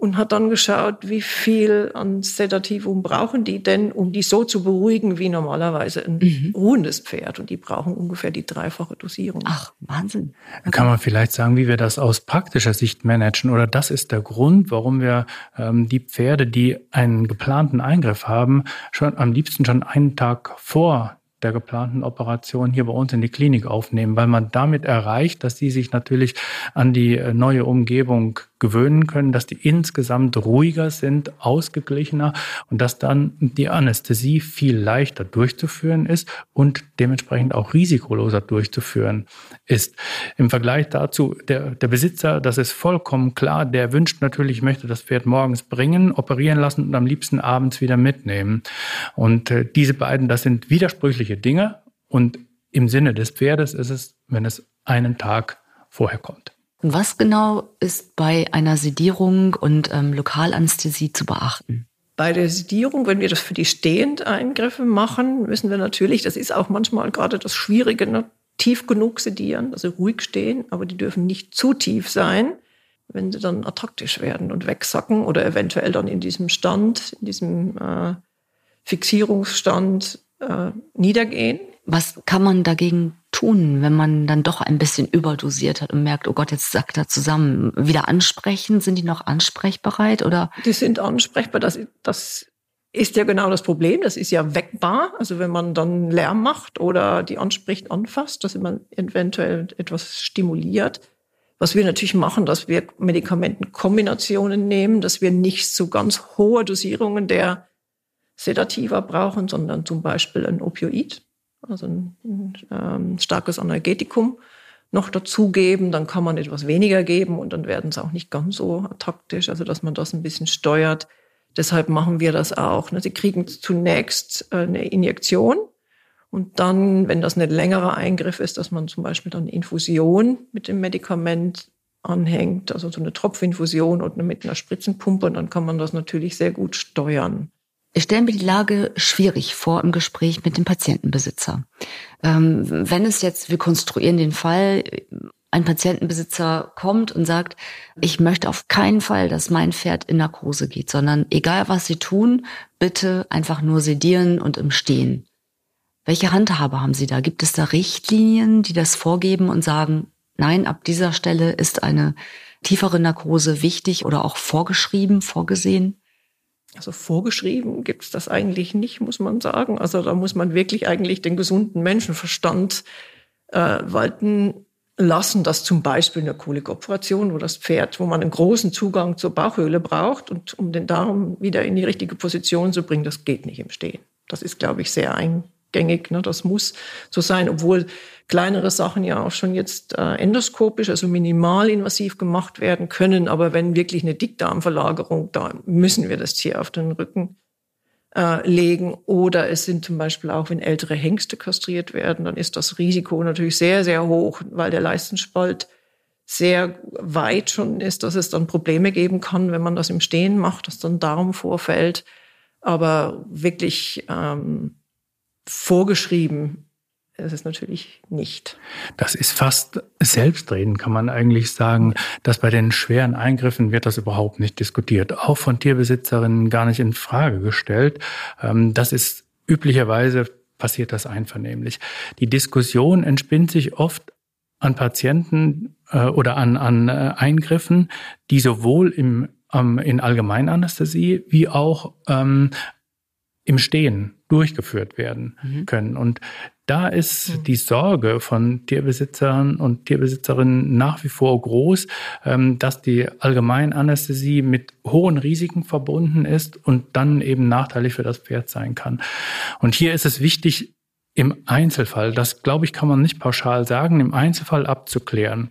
und hat dann geschaut, wie viel an Sedativum brauchen die denn, um die so zu beruhigen wie normalerweise ein mhm. ruhendes Pferd. Und die brauchen ungefähr die dreifache Dosierung. Ach, Wahnsinn. Okay. Kann man vielleicht sagen, wie wir das aus praktischer Sicht managen? Oder das ist der Grund, warum wir ähm, die Pferde, die einen geplanten Eingriff haben, schon am liebsten schon einen Tag vor der geplanten Operation hier bei uns in die Klinik aufnehmen, weil man damit erreicht, dass sie sich natürlich an die äh, neue Umgebung gewöhnen können, dass die insgesamt ruhiger sind, ausgeglichener und dass dann die Anästhesie viel leichter durchzuführen ist und dementsprechend auch risikoloser durchzuführen ist. Im Vergleich dazu, der, der Besitzer, das ist vollkommen klar, der wünscht natürlich, möchte das Pferd morgens bringen, operieren lassen und am liebsten abends wieder mitnehmen. Und äh, diese beiden, das sind widersprüchliche Dinge und im Sinne des Pferdes ist es, wenn es einen Tag vorher kommt. Was genau ist bei einer Sedierung und ähm, Lokalanästhesie zu beachten? Bei der Sedierung, wenn wir das für die Stehend-Eingriffe machen, müssen wir natürlich, das ist auch manchmal gerade das Schwierige, ne, tief genug sedieren, also ruhig stehen, aber die dürfen nicht zu tief sein, wenn sie dann attraktisch werden und wegsacken oder eventuell dann in diesem Stand, in diesem äh, Fixierungsstand äh, niedergehen. Was kann man dagegen tun, wenn man dann doch ein bisschen überdosiert hat und merkt, oh Gott, jetzt sackt er zusammen? Wieder ansprechen? Sind die noch ansprechbereit oder? Die sind ansprechbar. Das, das ist ja genau das Problem. Das ist ja weckbar. Also wenn man dann Lärm macht oder die anspricht, anfasst, dass man eventuell etwas stimuliert. Was wir natürlich machen, dass wir Medikamentenkombinationen nehmen, dass wir nicht so ganz hohe Dosierungen der Sedativa brauchen, sondern zum Beispiel ein Opioid also ein, ein ähm, starkes Analgetikum noch dazugeben, dann kann man etwas weniger geben und dann werden sie auch nicht ganz so taktisch, also dass man das ein bisschen steuert. Deshalb machen wir das auch. Ne? Sie kriegen zunächst äh, eine Injektion und dann, wenn das ein längerer Eingriff ist, dass man zum Beispiel dann Infusion mit dem Medikament anhängt, also so eine Tropfinfusion oder mit einer Spritzenpumpe, und dann kann man das natürlich sehr gut steuern. Ich stelle mir die Lage schwierig vor im Gespräch mit dem Patientenbesitzer. Ähm, wenn es jetzt, wir konstruieren den Fall, ein Patientenbesitzer kommt und sagt, ich möchte auf keinen Fall, dass mein Pferd in Narkose geht, sondern egal was Sie tun, bitte einfach nur sedieren und im Stehen. Welche Handhabe haben Sie da? Gibt es da Richtlinien, die das vorgeben und sagen, nein, ab dieser Stelle ist eine tiefere Narkose wichtig oder auch vorgeschrieben, vorgesehen? Also vorgeschrieben gibt es das eigentlich nicht, muss man sagen. Also da muss man wirklich eigentlich den gesunden Menschenverstand äh, walten lassen, dass zum Beispiel eine Kolikoperation, wo das Pferd, wo man einen großen Zugang zur Bauchhöhle braucht und um den Darm wieder in die richtige Position zu bringen, das geht nicht im Stehen. Das ist, glaube ich, sehr eingängig. Ne? Das muss so sein, obwohl kleinere Sachen ja auch schon jetzt äh, endoskopisch, also minimalinvasiv gemacht werden können. Aber wenn wirklich eine Dickdarmverlagerung, da müssen wir das Tier auf den Rücken äh, legen. Oder es sind zum Beispiel auch, wenn ältere Hengste kastriert werden, dann ist das Risiko natürlich sehr, sehr hoch, weil der Leistenspalt sehr weit schon ist, dass es dann Probleme geben kann, wenn man das im Stehen macht, dass dann Darm vorfällt. Aber wirklich ähm, vorgeschrieben ist es natürlich nicht. Das ist fast selbstredend, kann man eigentlich sagen, dass bei den schweren Eingriffen wird das überhaupt nicht diskutiert, auch von Tierbesitzerinnen gar nicht in Frage gestellt. Ähm, das ist üblicherweise passiert das einvernehmlich. Die Diskussion entspinnt sich oft an Patienten äh, oder an, an äh, Eingriffen, die sowohl im ähm, in Allgemeinanästhesie wie auch ähm, im Stehen durchgeführt werden mhm. können. Und da ist mhm. die Sorge von Tierbesitzern und Tierbesitzerinnen nach wie vor groß, ähm, dass die Allgemeinanästhesie mit hohen Risiken verbunden ist und dann eben nachteilig für das Pferd sein kann. Und hier ist es wichtig, im Einzelfall, das glaube ich, kann man nicht pauschal sagen, im Einzelfall abzuklären,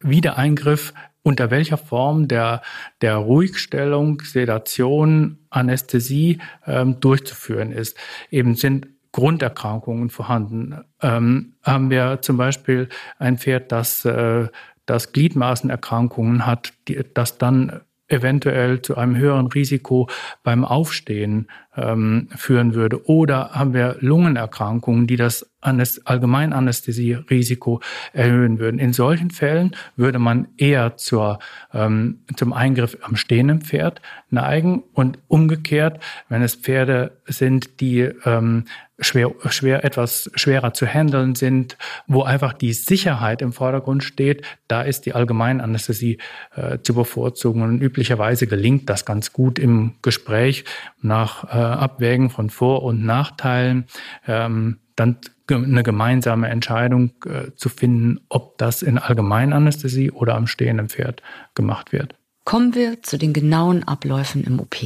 wie der Eingriff unter welcher Form der, der Ruhigstellung, Sedation, Anästhesie ähm, durchzuführen ist. Eben sind Grunderkrankungen vorhanden. Ähm, haben wir zum Beispiel ein Pferd, das, äh, das Gliedmaßenerkrankungen hat, die, das dann eventuell zu einem höheren Risiko beim Aufstehen ähm, führen würde. Oder haben wir Lungenerkrankungen, die das Allgemeinanästhesie-Risiko erhöhen würden. In solchen Fällen würde man eher zur, ähm, zum Eingriff am stehenden Pferd neigen und umgekehrt, wenn es Pferde sind, die ähm, schwer, schwer, etwas schwerer zu handeln sind, wo einfach die Sicherheit im Vordergrund steht, da ist die Allgemeinanästhesie äh, zu bevorzugen. Und üblicherweise gelingt das ganz gut im Gespräch nach äh, Abwägen von Vor- und Nachteilen, ähm, dann eine gemeinsame Entscheidung äh, zu finden, ob das in Allgemeinanästhesie oder am stehenden Pferd gemacht wird. Kommen wir zu den genauen Abläufen im OP.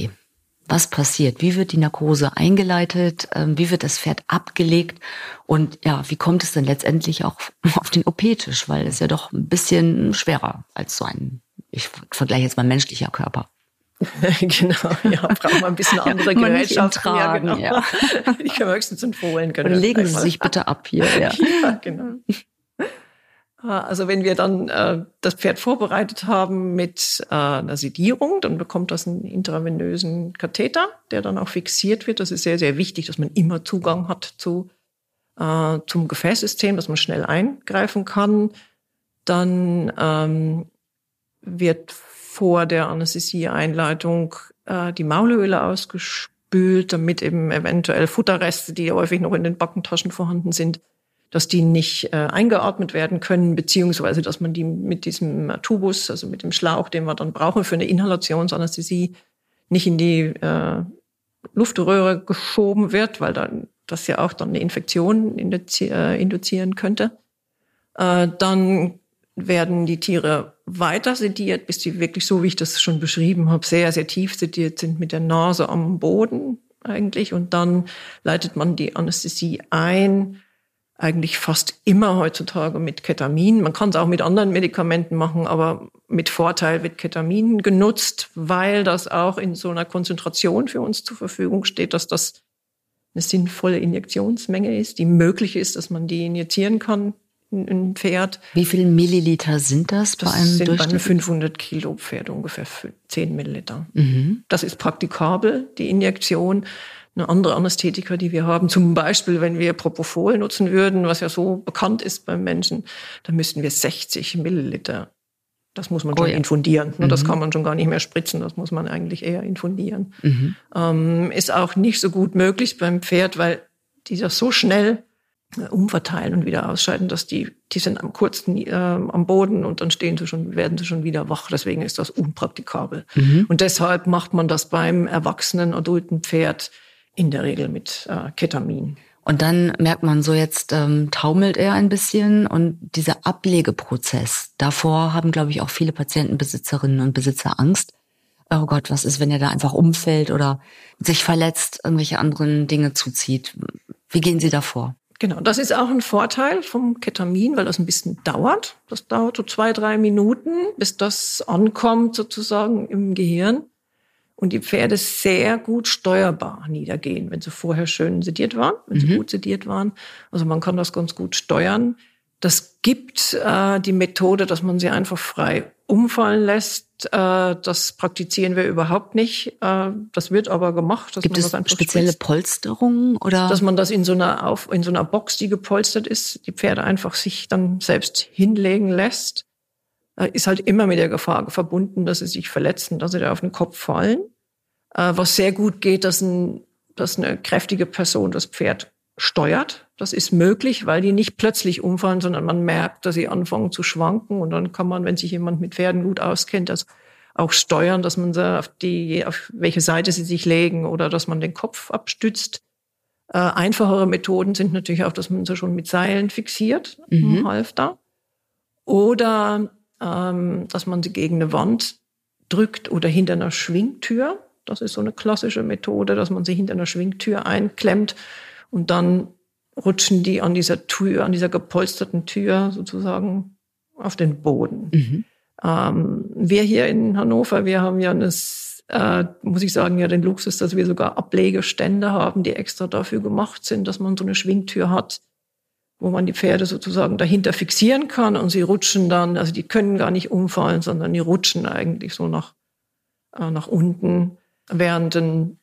Was passiert? Wie wird die Narkose eingeleitet? Ähm, wie wird das Pferd abgelegt? Und ja, wie kommt es dann letztendlich auch auf den OP-Tisch? Weil es ja doch ein bisschen schwerer als so ein, ich vergleiche jetzt mal menschlicher Körper. genau, ja, braucht man ein bisschen andere ja, Gerätschaften. Tragen, ja, genau. ja. Ich kann höchstens empfohlen können. Oder legen Sie sich bitte ab hier. Ja, ja genau. Also wenn wir dann äh, das Pferd vorbereitet haben mit äh, einer Sedierung, dann bekommt das einen intravenösen Katheter, der dann auch fixiert wird. Das ist sehr, sehr wichtig, dass man immer Zugang hat zu, äh, zum Gefäßsystem, dass man schnell eingreifen kann. Dann ähm, wird vor der Anästhesieeinleitung äh, die Maulhöhle ausgespült, damit eben eventuell Futterreste, die häufig noch in den Backentaschen vorhanden sind, dass die nicht äh, eingeatmet werden können, beziehungsweise dass man die mit diesem Tubus, also mit dem Schlauch, den wir dann brauchen für eine Inhalationsanästhesie, nicht in die äh, Luftröhre geschoben wird, weil dann das ja auch dann eine Infektion äh, induzieren könnte. Äh, dann werden die Tiere weiter sediert, bis die wirklich so, wie ich das schon beschrieben habe, sehr, sehr tief sediert sind mit der Nase am Boden eigentlich. Und dann leitet man die Anästhesie ein, eigentlich fast immer heutzutage mit Ketamin. Man kann es auch mit anderen Medikamenten machen, aber mit Vorteil wird Ketamin genutzt, weil das auch in so einer Konzentration für uns zur Verfügung steht, dass das eine sinnvolle Injektionsmenge ist, die möglich ist, dass man die injizieren kann ein Pferd. Wie viele Milliliter sind das bei einem sind bei einem 500 Kilo Pferd ungefähr 10 Milliliter. Mhm. Das ist praktikabel, die Injektion. Eine andere Anästhetika, die wir haben, zum Beispiel, wenn wir Propofol nutzen würden, was ja so bekannt ist beim Menschen, dann müssten wir 60 Milliliter. Das muss man oh schon ja. infundieren. Mhm. Das kann man schon gar nicht mehr spritzen. Das muss man eigentlich eher infundieren. Mhm. Ähm, ist auch nicht so gut möglich beim Pferd, weil die das so schnell umverteilen und wieder ausscheiden, dass die, die sind am kurzen äh, am Boden und dann stehen sie schon, werden sie schon wieder wach. Deswegen ist das unpraktikabel. Mhm. Und deshalb macht man das beim erwachsenen, adulten Pferd in der Regel mit äh, Ketamin. Und dann merkt man so, jetzt ähm, taumelt er ein bisschen und dieser Ablegeprozess, davor haben, glaube ich, auch viele Patientenbesitzerinnen und Besitzer Angst. Oh Gott, was ist, wenn er da einfach umfällt oder sich verletzt, irgendwelche anderen Dinge zuzieht? Wie gehen Sie davor? Genau, das ist auch ein Vorteil vom Ketamin, weil das ein bisschen dauert. Das dauert so zwei, drei Minuten, bis das ankommt sozusagen im Gehirn. Und die Pferde sehr gut steuerbar niedergehen, wenn sie vorher schön sediert waren, wenn sie mhm. gut sediert waren. Also man kann das ganz gut steuern. Das gibt äh, die Methode, dass man sie einfach frei umfallen lässt. Äh, das praktizieren wir überhaupt nicht. Äh, das wird aber gemacht. Gibt es spezielle spritzt. Polsterungen oder? Dass man das in so einer auf in so einer Box, die gepolstert ist, die Pferde einfach sich dann selbst hinlegen lässt, ist halt immer mit der Gefahr verbunden, dass sie sich verletzen, dass sie da auf den Kopf fallen. Äh, was sehr gut geht, dass, ein, dass eine kräftige Person das Pferd steuert. Das ist möglich, weil die nicht plötzlich umfallen, sondern man merkt, dass sie anfangen zu schwanken und dann kann man, wenn sich jemand mit Pferden gut auskennt, das auch steuern, dass man sie auf die, auf welche Seite sie sich legen oder dass man den Kopf abstützt. Äh, einfachere Methoden sind natürlich auch, dass man sie schon mit Seilen fixiert mhm. im Halfter. Oder ähm, dass man sie gegen eine Wand drückt oder hinter einer Schwingtür. Das ist so eine klassische Methode, dass man sie hinter einer Schwingtür einklemmt und dann rutschen die an dieser Tür, an dieser gepolsterten Tür sozusagen auf den Boden. Mhm. Ähm, wir hier in Hannover, wir haben ja das, äh, muss ich sagen, ja den Luxus, dass wir sogar Ablegestände haben, die extra dafür gemacht sind, dass man so eine Schwingtür hat, wo man die Pferde sozusagen dahinter fixieren kann und sie rutschen dann, also die können gar nicht umfallen, sondern die rutschen eigentlich so nach, äh, nach unten, während ein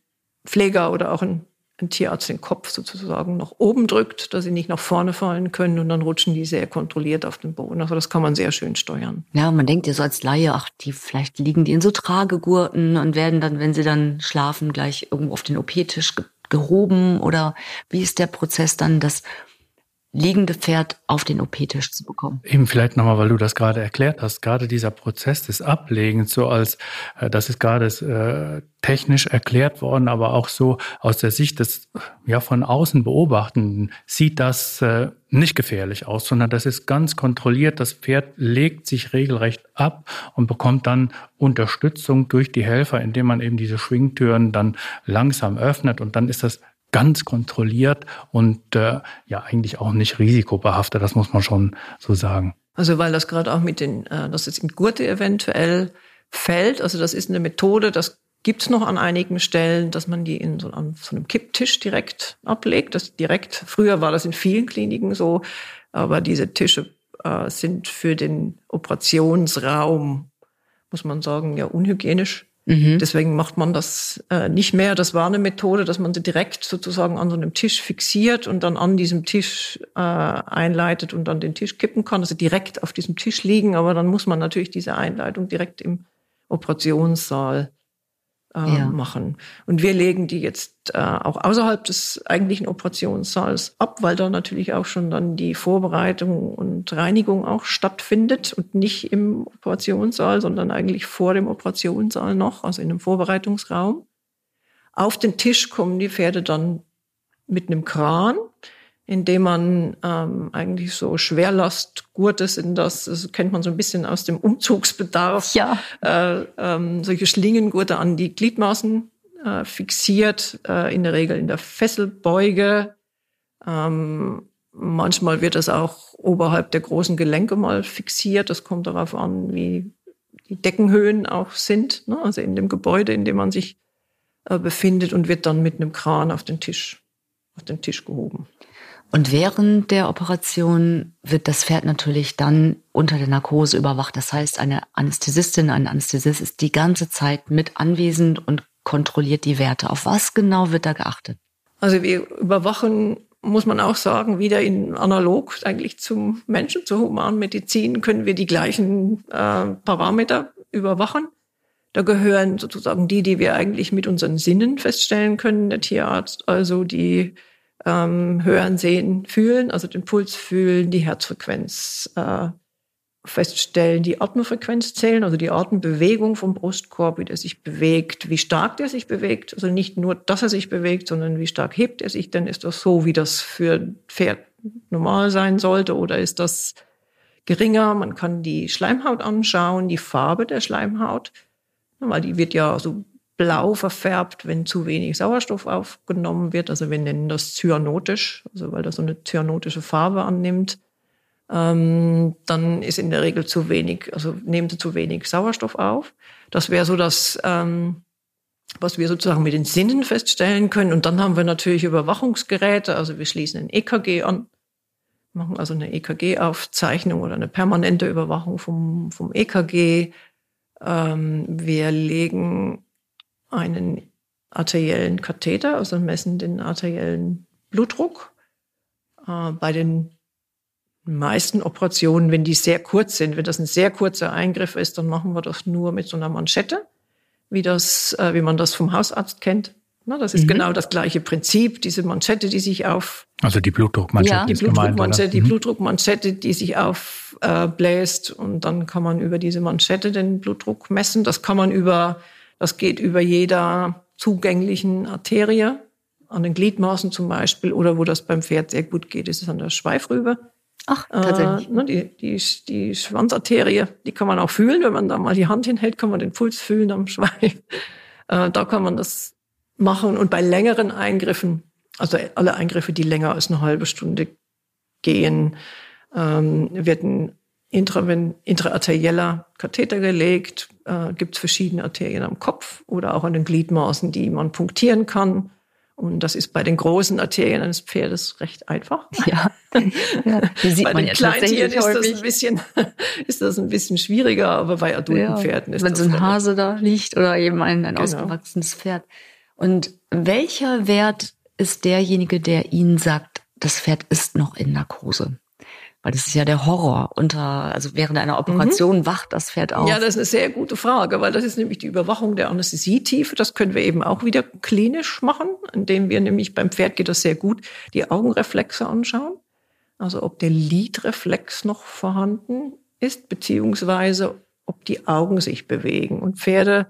Pfleger oder auch ein ein Tierarzt den Kopf sozusagen nach oben drückt, dass sie nicht nach vorne fallen können und dann rutschen die sehr kontrolliert auf den Boden. Also das kann man sehr schön steuern. Ja, man denkt ja so als Laie, ach, die vielleicht liegen die in so Tragegurten und werden dann, wenn sie dann schlafen, gleich irgendwo auf den OP-Tisch gehoben oder wie ist der Prozess dann, dass liegende Pferd auf den OP-Tisch zu bekommen. Eben vielleicht nochmal, weil du das gerade erklärt hast, gerade dieser Prozess des Ablegens, so als, äh, das ist gerade äh, technisch erklärt worden, aber auch so aus der Sicht des, ja, von außen Beobachtenden sieht das äh, nicht gefährlich aus, sondern das ist ganz kontrolliert. Das Pferd legt sich regelrecht ab und bekommt dann Unterstützung durch die Helfer, indem man eben diese Schwingtüren dann langsam öffnet und dann ist das ganz kontrolliert und äh, ja eigentlich auch nicht risikobehaftet, das muss man schon so sagen. Also weil das gerade auch mit den, äh, das jetzt in Gurte eventuell fällt, also das ist eine Methode, das gibt's noch an einigen Stellen, dass man die in so, an so einem Kipptisch direkt ablegt. Das direkt, früher war das in vielen Kliniken so, aber diese Tische äh, sind für den Operationsraum, muss man sagen, ja unhygienisch Mhm. Deswegen macht man das äh, nicht mehr. Das war eine Methode, dass man sie direkt sozusagen an so einem Tisch fixiert und dann an diesem Tisch äh, einleitet und dann den Tisch kippen kann, also direkt auf diesem Tisch liegen. Aber dann muss man natürlich diese Einleitung direkt im Operationssaal äh, ja. machen. Und wir legen die jetzt äh, auch außerhalb des eigentlichen Operationssaals ab, weil da natürlich auch schon dann die Vorbereitung und Reinigung auch stattfindet und nicht im Operationssaal, sondern eigentlich vor dem Operationssaal noch, also in einem Vorbereitungsraum. Auf den Tisch kommen die Pferde dann mit einem Kran indem man ähm, eigentlich so Schwerlastgurte sind das, das kennt man so ein bisschen aus dem Umzugsbedarf, ja. äh, ähm, solche Schlingengurte an die Gliedmaßen äh, fixiert, äh, in der Regel in der Fesselbeuge. Ähm, manchmal wird das auch oberhalb der großen Gelenke mal fixiert. Das kommt darauf an, wie die Deckenhöhen auch sind, ne? also in dem Gebäude, in dem man sich äh, befindet und wird dann mit einem Kran auf den Tisch, auf den Tisch gehoben. Und während der Operation wird das Pferd natürlich dann unter der Narkose überwacht. Das heißt, eine Anästhesistin, ein Anästhesist ist die ganze Zeit mit anwesend und kontrolliert die Werte. Auf was genau wird da geachtet? Also wir überwachen, muss man auch sagen, wieder in analog eigentlich zum Menschen, zur Humanmedizin, können wir die gleichen äh, Parameter überwachen. Da gehören sozusagen die, die wir eigentlich mit unseren Sinnen feststellen können, der Tierarzt, also die ähm, hören, sehen, fühlen, also den Puls fühlen, die Herzfrequenz äh, feststellen, die Atemfrequenz zählen, also die Atembewegung vom Brustkorb, wie der sich bewegt, wie stark der sich bewegt. Also nicht nur, dass er sich bewegt, sondern wie stark hebt er sich, denn ist das so, wie das für Pferd normal sein sollte oder ist das geringer? Man kann die Schleimhaut anschauen, die Farbe der Schleimhaut, weil die wird ja so blau verfärbt, wenn zu wenig Sauerstoff aufgenommen wird. Also wir nennen das cyanotisch, also weil das so eine cyanotische Farbe annimmt. Ähm, dann ist in der Regel zu wenig, also nehmen sie zu wenig Sauerstoff auf. Das wäre so das, ähm, was wir sozusagen mit den Sinnen feststellen können. Und dann haben wir natürlich Überwachungsgeräte. Also wir schließen ein EKG an, machen also eine EKG-Aufzeichnung oder eine permanente Überwachung vom, vom EKG. Ähm, wir legen einen arteriellen Katheter, also messen den arteriellen Blutdruck. Äh, bei den meisten Operationen, wenn die sehr kurz sind, wenn das ein sehr kurzer Eingriff ist, dann machen wir das nur mit so einer Manschette, wie das, äh, wie man das vom Hausarzt kennt. Das ist mhm. genau das gleiche Prinzip, diese Manschette, die sich auf... Also die Blutdruckmanschette. Ja, die Blutdruckmanschette, die mhm. Blutdruckmanschette, die sich aufbläst äh, und dann kann man über diese Manschette den Blutdruck messen. Das kann man über, das geht über jeder zugänglichen Arterie, an den Gliedmaßen zum Beispiel, oder wo das beim Pferd sehr gut geht, ist es an der Schweifrübe. Ach, tatsächlich. Äh, ne, die, die, die Schwanzarterie, die kann man auch fühlen. Wenn man da mal die Hand hinhält, kann man den Puls fühlen am Schweif. Äh, da kann man das machen. Und bei längeren Eingriffen, also alle Eingriffe, die länger als eine halbe Stunde gehen, ähm, wird ein intraarterieller Katheter gelegt. Äh, Gibt es verschiedene Arterien am Kopf oder auch an den Gliedmaßen, die man punktieren kann. Und das ist bei den großen Arterien eines Pferdes recht einfach. Ja, ja das sieht bei man den ja Kleintieren ist das, ein bisschen, ist das ein bisschen schwieriger, aber bei adulten ja, Pferden ist wenn das. Wenn so ein Hase da liegt oder eben ein, ein genau. ausgewachsenes Pferd. Und welcher Wert ist derjenige, der Ihnen sagt, das Pferd ist noch in Narkose? Weil das ist ja der Horror. Unter, also während einer Operation mhm. wacht das Pferd auf. Ja, das ist eine sehr gute Frage, weil das ist nämlich die Überwachung der Anästhesietiefe. Das können wir eben auch wieder klinisch machen, indem wir nämlich beim Pferd geht das sehr gut, die Augenreflexe anschauen. Also ob der Lidreflex noch vorhanden ist, beziehungsweise ob die Augen sich bewegen. Und Pferde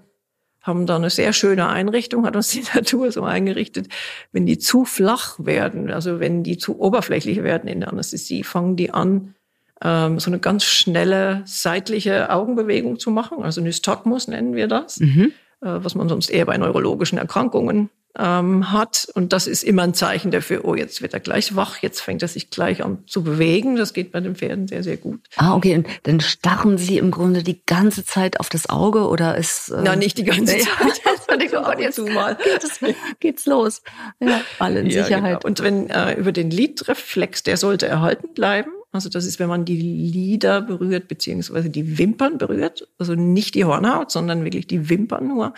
haben da eine sehr schöne Einrichtung, hat uns die Natur so eingerichtet. Wenn die zu flach werden, also wenn die zu oberflächlich werden in der Anästhesie, fangen die an, ähm, so eine ganz schnelle seitliche Augenbewegung zu machen. Also Nystagmus nennen wir das, mhm. äh, was man sonst eher bei neurologischen Erkrankungen ähm, hat. Und das ist immer ein Zeichen dafür, oh, jetzt wird er gleich wach, jetzt fängt er sich gleich an zu bewegen. Das geht bei den Pferden sehr, sehr gut. Ah, okay. Und dann starren sie im Grunde die ganze Zeit auf das Auge oder ist... Ähm, Na, nicht die ganze Zeit. oh jetzt mal. Geht's, geht's los. Ja, alle in ja, Sicherheit. Genau. Und wenn äh, über den Lidreflex, der sollte erhalten bleiben. Also das ist, wenn man die Lider berührt, beziehungsweise die Wimpern berührt. Also nicht die Hornhaut, sondern wirklich die Wimpern nur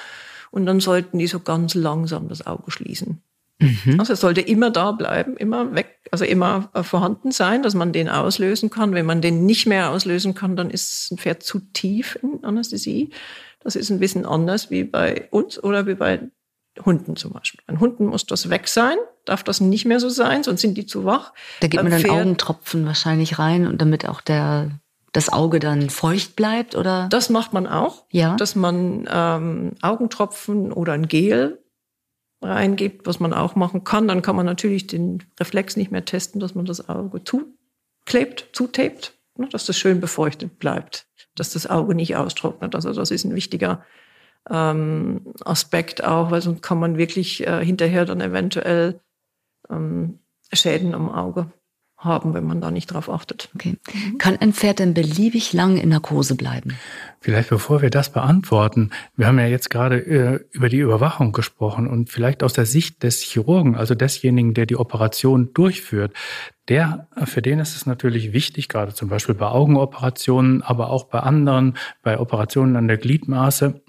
und dann sollten die so ganz langsam das Auge schließen. Mhm. Also es sollte immer da bleiben, immer weg, also immer äh, vorhanden sein, dass man den auslösen kann. Wenn man den nicht mehr auslösen kann, dann ist ein Pferd zu tief in Anästhesie. Das ist ein bisschen anders wie bei uns oder wie bei Hunden zum Beispiel. Bei Hunden muss das weg sein, darf das nicht mehr so sein, sonst sind die zu wach. Da geht man dann Augentropfen wahrscheinlich rein und damit auch der das Auge dann feucht bleibt oder? Das macht man auch. Ja. Dass man ähm, Augentropfen oder ein Gel reingibt, was man auch machen kann. Dann kann man natürlich den Reflex nicht mehr testen, dass man das Auge zuklebt, zutaped, ne, dass das schön befeuchtet bleibt, dass das Auge nicht austrocknet. Also das ist ein wichtiger ähm, Aspekt auch, weil sonst kann man wirklich äh, hinterher dann eventuell ähm, Schäden am Auge haben, wenn man da nicht drauf achtet. Okay. Kann ein Pferd denn beliebig lang in Narkose bleiben? Vielleicht bevor wir das beantworten, wir haben ja jetzt gerade äh, über die Überwachung gesprochen und vielleicht aus der Sicht des Chirurgen, also desjenigen, der die Operation durchführt, der, für den ist es natürlich wichtig, gerade zum Beispiel bei Augenoperationen, aber auch bei anderen, bei Operationen an der Gliedmaße,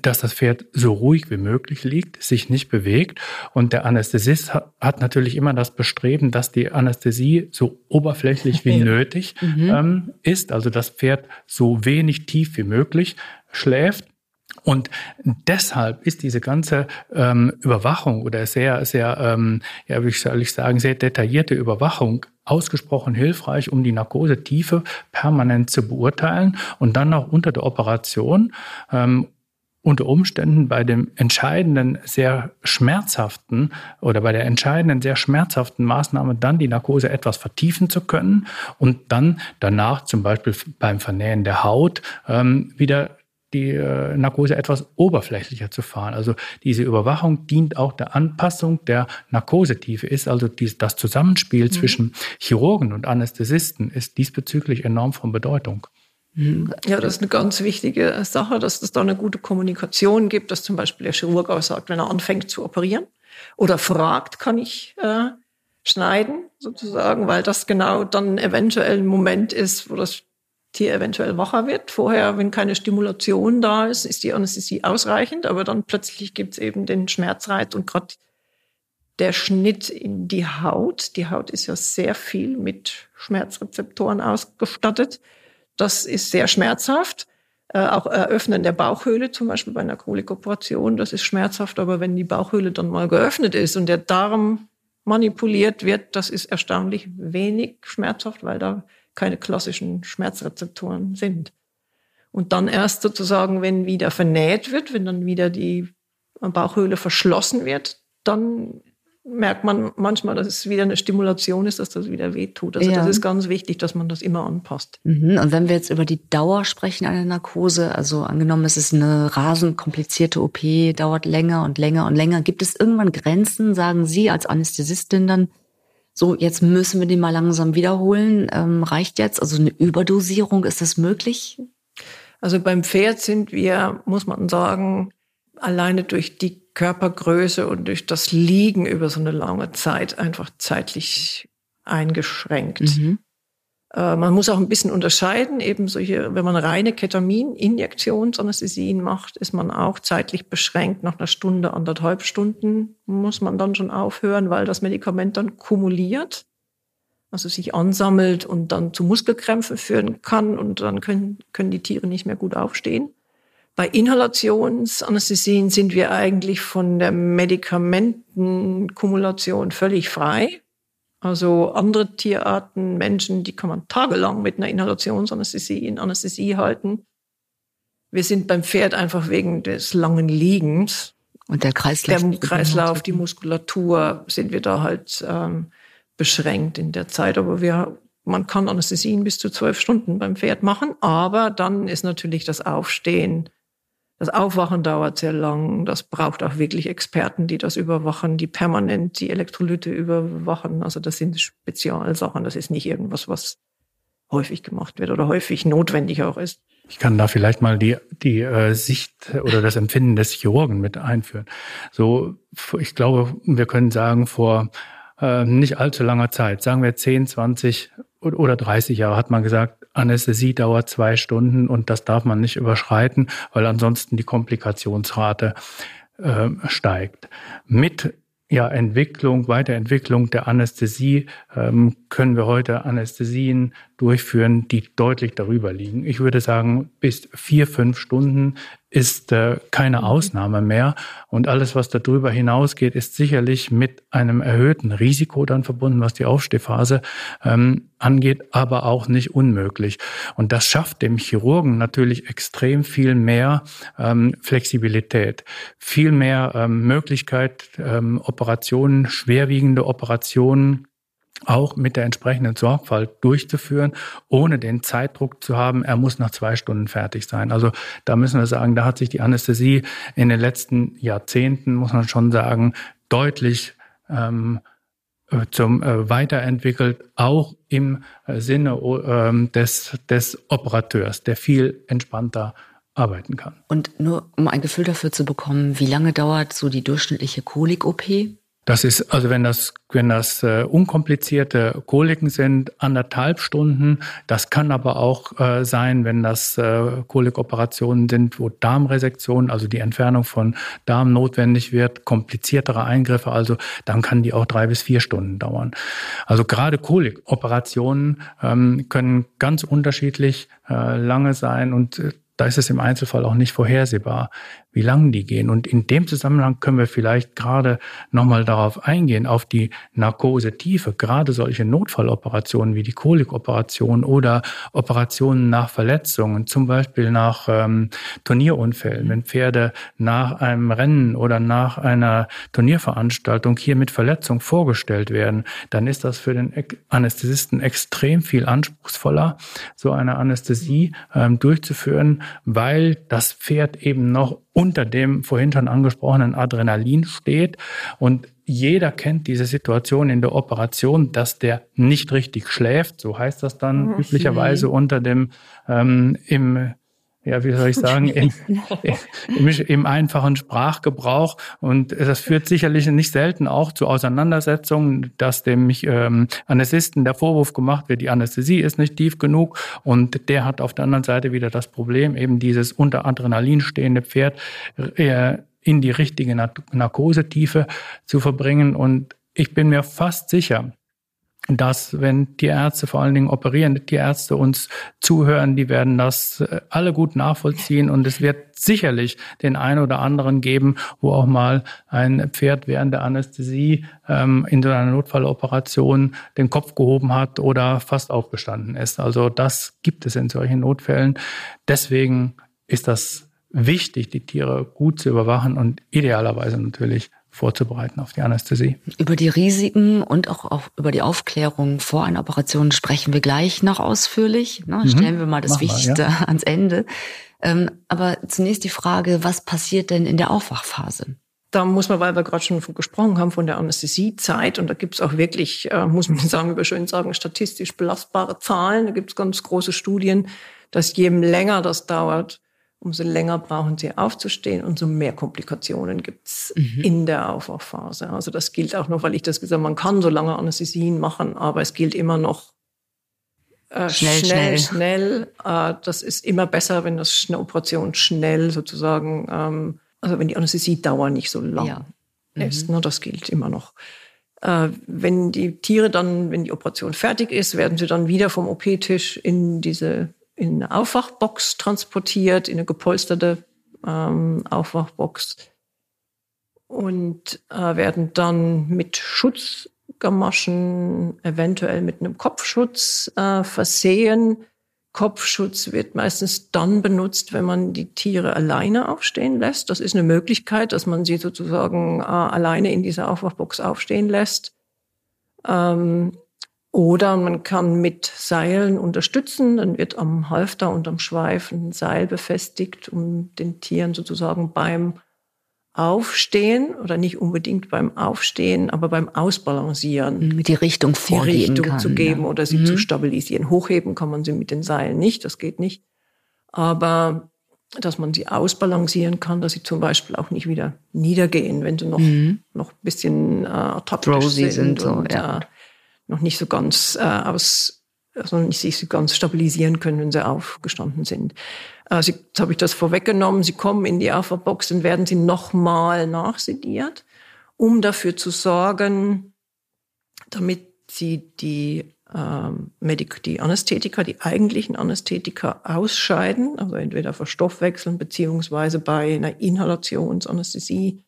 dass das Pferd so ruhig wie möglich liegt, sich nicht bewegt. Und der Anästhesist hat natürlich immer das Bestreben, dass die Anästhesie so oberflächlich wie nötig mhm. Ähm, ist, also das Pferd so wenig tief wie möglich schläft. Und deshalb ist diese ganze ähm, Überwachung oder sehr, sehr, ähm, ja, wie soll ich sagen, sehr detaillierte Überwachung ausgesprochen hilfreich, um die Narkosetiefe permanent zu beurteilen und dann auch unter der Operation ähm, unter Umständen bei dem entscheidenden, sehr schmerzhaften oder bei der entscheidenden, sehr schmerzhaften Maßnahme dann die Narkose etwas vertiefen zu können und dann danach zum Beispiel beim Vernähen der Haut ähm, wieder die äh, Narkose etwas oberflächlicher zu fahren. Also diese Überwachung dient auch der Anpassung der Narkosetiefe, ist also dies, das Zusammenspiel mhm. zwischen Chirurgen und Anästhesisten ist diesbezüglich enorm von Bedeutung. Mhm. Ja, das ist eine ganz wichtige Sache, dass es da eine gute Kommunikation gibt, dass zum Beispiel der Chirurg auch sagt, wenn er anfängt zu operieren oder fragt, kann ich äh, schneiden sozusagen, weil das genau dann eventuell ein Moment ist, wo das Tier eventuell wacher wird. Vorher, wenn keine Stimulation da ist, ist die Anästhesie ausreichend, aber dann plötzlich gibt es eben den Schmerzreiz und gerade der Schnitt in die Haut. Die Haut ist ja sehr viel mit Schmerzrezeptoren ausgestattet. Das ist sehr schmerzhaft. Äh, auch Eröffnen der Bauchhöhle, zum Beispiel bei einer Kolikoperation, das ist schmerzhaft, aber wenn die Bauchhöhle dann mal geöffnet ist und der Darm manipuliert wird, das ist erstaunlich wenig schmerzhaft, weil da keine klassischen Schmerzrezeptoren sind. Und dann erst sozusagen, wenn wieder vernäht wird, wenn dann wieder die Bauchhöhle verschlossen wird, dann merkt man manchmal, dass es wieder eine Stimulation ist, dass das wieder wehtut. Also ja. das ist ganz wichtig, dass man das immer anpasst. Mhm. Und wenn wir jetzt über die Dauer sprechen einer Narkose, also angenommen, es ist eine rasend komplizierte OP, dauert länger und länger und länger, gibt es irgendwann Grenzen, sagen Sie als Anästhesistin dann, so, jetzt müssen wir den mal langsam wiederholen. Ähm, reicht jetzt? Also eine Überdosierung, ist das möglich? Also beim Pferd sind wir, muss man sagen, alleine durch die Körpergröße und durch das Liegen über so eine lange Zeit einfach zeitlich eingeschränkt. Mhm. Äh, man muss auch ein bisschen unterscheiden, eben solche, wenn man reine Ketamin-Injektionsanästhesien macht, ist man auch zeitlich beschränkt. Nach einer Stunde, anderthalb Stunden muss man dann schon aufhören, weil das Medikament dann kumuliert, also sich ansammelt und dann zu Muskelkrämpfen führen kann und dann können, können die Tiere nicht mehr gut aufstehen. Bei Inhalationsanästhesien sind wir eigentlich von der Medikamentenkumulation völlig frei. Also andere Tierarten, Menschen, die kann man tagelang mit einer Inhalationsanästhesie in Anästhesie halten. Wir sind beim Pferd einfach wegen des langen Liegens und der Kreislauf, der Kreislauf, die Muskulatur, sind wir da halt ähm, beschränkt in der Zeit. Aber wir, man kann Anästhesien bis zu zwölf Stunden beim Pferd machen, aber dann ist natürlich das Aufstehen das Aufwachen dauert sehr lang. Das braucht auch wirklich Experten, die das überwachen, die permanent die Elektrolyte überwachen. Also das sind Spezialsachen. Das ist nicht irgendwas, was häufig gemacht wird oder häufig notwendig auch ist. Ich kann da vielleicht mal die, die äh, Sicht oder das Empfinden des Chirurgen mit einführen. So, ich glaube, wir können sagen, vor äh, nicht allzu langer Zeit, sagen wir 10, 20 oder 30 Jahre, hat man gesagt, Anästhesie dauert zwei Stunden und das darf man nicht überschreiten, weil ansonsten die Komplikationsrate äh, steigt. Mit ja, Entwicklung, Weiterentwicklung der Anästhesie ähm, können wir heute Anästhesien durchführen, die deutlich darüber liegen. Ich würde sagen, bis vier, fünf Stunden ist äh, keine mhm. Ausnahme mehr. Und alles, was darüber hinausgeht, ist sicherlich mit einem erhöhten Risiko dann verbunden, was die Aufstehphase ähm, angeht, aber auch nicht unmöglich. Und das schafft dem Chirurgen natürlich extrem viel mehr ähm, Flexibilität, viel mehr ähm, Möglichkeit, ähm, Operationen, schwerwiegende Operationen auch mit der entsprechenden Sorgfalt durchzuführen, ohne den Zeitdruck zu haben, er muss nach zwei Stunden fertig sein. Also da müssen wir sagen, da hat sich die Anästhesie in den letzten Jahrzehnten, muss man schon sagen, deutlich ähm, äh, zum äh, weiterentwickelt, auch im äh, Sinne äh, des, des Operateurs, der viel entspannter arbeiten kann. Und nur um ein Gefühl dafür zu bekommen, wie lange dauert so die durchschnittliche Kolik-OP? Das ist, also wenn das, wenn das äh, unkomplizierte Koliken sind, anderthalb Stunden. Das kann aber auch äh, sein, wenn das äh, Kolikoperationen sind, wo Darmresektion, also die Entfernung von Darm notwendig wird, kompliziertere Eingriffe, also dann kann die auch drei bis vier Stunden dauern. Also gerade Kolikoperationen ähm, können ganz unterschiedlich äh, lange sein und äh, da ist es im Einzelfall auch nicht vorhersehbar, wie lang die gehen. Und in dem Zusammenhang können wir vielleicht gerade nochmal darauf eingehen, auf die Narkosetiefe, gerade solche Notfalloperationen wie die Kolikoperation oder Operationen nach Verletzungen, zum Beispiel nach ähm, Turnierunfällen, wenn Pferde nach einem Rennen oder nach einer Turnierveranstaltung hier mit Verletzung vorgestellt werden, dann ist das für den Anästhesisten extrem viel anspruchsvoller, so eine Anästhesie ähm, durchzuführen, weil das Pferd eben noch unter dem vorhin schon angesprochenen Adrenalin steht. Und jeder kennt diese Situation in der Operation, dass der nicht richtig schläft, so heißt das dann mhm. üblicherweise unter dem ähm, im ja, wie soll ich sagen, im, im, im, einfachen Sprachgebrauch. Und das führt sicherlich nicht selten auch zu Auseinandersetzungen, dass dem ähm, Anästhesisten der Vorwurf gemacht wird, die Anästhesie ist nicht tief genug. Und der hat auf der anderen Seite wieder das Problem, eben dieses unter Adrenalin stehende Pferd äh, in die richtige Narkosetiefe zu verbringen. Und ich bin mir fast sicher, dass wenn die Ärzte, vor allen Dingen operierende die Ärzte uns zuhören, die werden das äh, alle gut nachvollziehen und es wird sicherlich den einen oder anderen geben, wo auch mal ein Pferd während der Anästhesie ähm, in so einer Notfalloperation den Kopf gehoben hat oder fast aufgestanden ist. Also das gibt es in solchen Notfällen. Deswegen ist das wichtig, die Tiere gut zu überwachen und idealerweise natürlich vorzubereiten auf die Anästhesie. Über die Risiken und auch, auch über die Aufklärung vor einer Operation sprechen wir gleich noch ausführlich. Ne? Mhm. Stellen wir mal das Mach Wichtigste ja. ans Ende. Ähm, aber zunächst die Frage, was passiert denn in der Aufwachphase? Da muss man, weil wir gerade schon gesprochen haben von der Anästhesiezeit, und da gibt es auch wirklich, äh, muss man sagen, über schön sagen, statistisch belastbare Zahlen. Da gibt es ganz große Studien, dass je länger das dauert, umso länger brauchen sie aufzustehen, umso mehr Komplikationen gibt's mhm. in der Aufwachphase. Also das gilt auch noch, weil ich das gesagt habe, man kann so lange Anästhesien machen, aber es gilt immer noch äh, schnell, schnell. schnell. Äh, das ist immer besser, wenn das eine Operation schnell sozusagen, ähm, also wenn die Anästhesiedauer nicht so lang ja. mhm. ist. Ne, das gilt immer noch. Äh, wenn die Tiere dann, wenn die Operation fertig ist, werden sie dann wieder vom OP-Tisch in diese in eine Aufwachbox transportiert, in eine gepolsterte ähm, Aufwachbox und äh, werden dann mit Schutzgamaschen, eventuell mit einem Kopfschutz äh, versehen. Kopfschutz wird meistens dann benutzt, wenn man die Tiere alleine aufstehen lässt. Das ist eine Möglichkeit, dass man sie sozusagen äh, alleine in dieser Aufwachbox aufstehen lässt. Ähm, oder man kann mit Seilen unterstützen, dann wird am Halfter und am Schweif ein Seil befestigt, um den Tieren sozusagen beim Aufstehen oder nicht unbedingt beim Aufstehen, aber beim Ausbalancieren die Richtung vorgeben die Richtung kann, zu geben ja. oder sie mhm. zu stabilisieren. Hochheben kann man sie mit den Seilen nicht, das geht nicht. Aber dass man sie ausbalancieren kann, dass sie zum Beispiel auch nicht wieder niedergehen, wenn sie noch, mhm. noch ein bisschen äh, sind, sind so, und ja. äh, noch nicht so ganz äh, aus, also nicht sich so ganz stabilisieren können, wenn sie aufgestanden sind. Sie, jetzt habe ich das vorweggenommen. Sie kommen in die Alpha-Box, dann werden sie nochmal nachsediert, um dafür zu sorgen, damit sie die ähm, Medik die Anästhetika, die eigentlichen Anästhetika ausscheiden, also entweder verstoffwechseln beziehungsweise bei einer Inhalationsanästhesie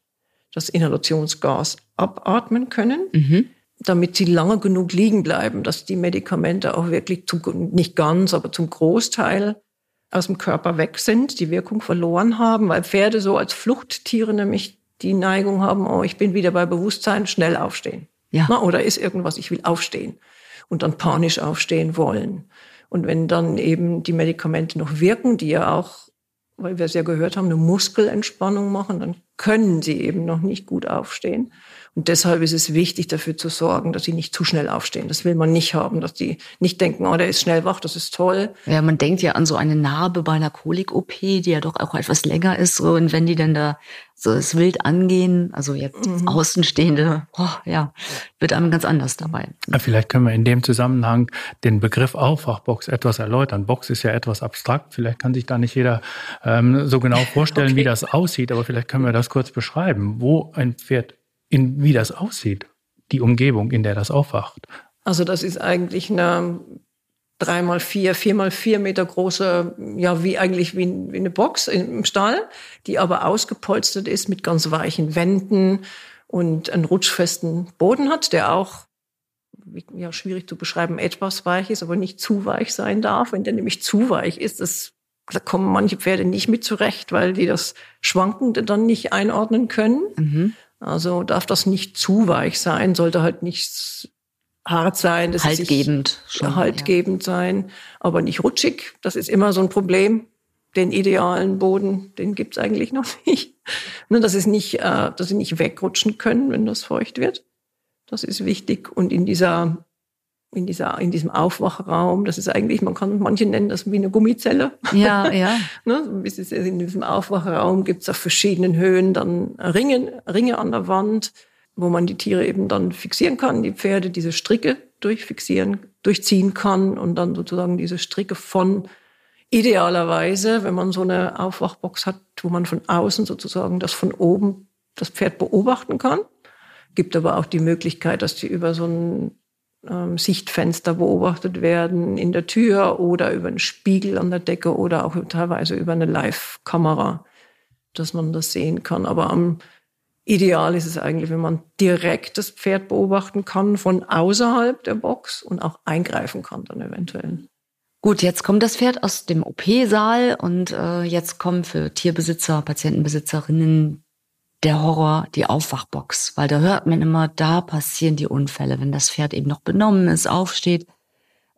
das Inhalationsgas abatmen können. Mhm damit sie lange genug liegen bleiben, dass die Medikamente auch wirklich zum, nicht ganz, aber zum Großteil aus dem Körper weg sind, die Wirkung verloren haben, weil Pferde so als Fluchttiere nämlich die Neigung haben, oh, ich bin wieder bei Bewusstsein, schnell aufstehen. Ja. Na, oder ist irgendwas, ich will aufstehen und dann panisch aufstehen wollen. Und wenn dann eben die Medikamente noch wirken, die ja auch, weil wir es ja gehört haben, eine Muskelentspannung machen, dann können sie eben noch nicht gut aufstehen. Und deshalb ist es wichtig, dafür zu sorgen, dass sie nicht zu schnell aufstehen. Das will man nicht haben, dass die nicht denken, oh, der ist schnell wach, das ist toll. Ja, man denkt ja an so eine Narbe bei einer Kolik-OP, die ja doch auch etwas länger ist. So, und wenn die dann da so es wild angehen, also jetzt mhm. Außenstehende, oh, ja, wird einem ganz anders dabei. Vielleicht können wir in dem Zusammenhang den Begriff Aufwachbox etwas erläutern. Box ist ja etwas abstrakt. Vielleicht kann sich da nicht jeder ähm, so genau vorstellen, okay. wie das aussieht, aber vielleicht können wir das kurz beschreiben, wo ein Pferd in, wie das aussieht, die Umgebung, in der das aufwacht. Also das ist eigentlich eine drei mal vier, vier mal vier Meter große, ja, wie eigentlich wie, wie eine Box im Stall, die aber ausgepolstert ist mit ganz weichen Wänden und einen rutschfesten Boden hat, der auch, ja, schwierig zu beschreiben, etwas weich ist, aber nicht zu weich sein darf. Wenn der nämlich zu weich ist, das, da kommen manche Pferde nicht mit zurecht, weil die das Schwankende dann nicht einordnen können. Mhm. Also darf das nicht zu weich sein, sollte halt nicht hart sein. Das haltgebend. Schon, haltgebend ja. sein, aber nicht rutschig. Das ist immer so ein Problem. Den idealen Boden, den gibt's eigentlich noch nicht. Ne, dass, es nicht äh, dass sie nicht wegrutschen können, wenn das feucht wird. Das ist wichtig. Und in dieser in dieser, in diesem Aufwachraum. Das ist eigentlich, man kann, manche nennen das wie eine Gummizelle. Ja, ja. ne? In diesem Aufwachraum gibt es auf verschiedenen Höhen dann Ringe, Ringe an der Wand, wo man die Tiere eben dann fixieren kann, die Pferde diese Stricke durchfixieren, durchziehen kann und dann sozusagen diese Stricke von idealerweise, wenn man so eine Aufwachbox hat, wo man von außen sozusagen das von oben das Pferd beobachten kann. Gibt aber auch die Möglichkeit, dass die über so ein ähm, Sichtfenster beobachtet werden in der Tür oder über einen Spiegel an der Decke oder auch teilweise über eine Live-Kamera, dass man das sehen kann. Aber am ideal ist es eigentlich, wenn man direkt das Pferd beobachten kann von außerhalb der Box und auch eingreifen kann dann eventuell. Gut, jetzt kommt das Pferd aus dem OP-Saal und äh, jetzt kommen für Tierbesitzer, Patientenbesitzerinnen der Horror, die Aufwachbox, weil da hört man immer, da passieren die Unfälle, wenn das Pferd eben noch benommen ist, aufsteht.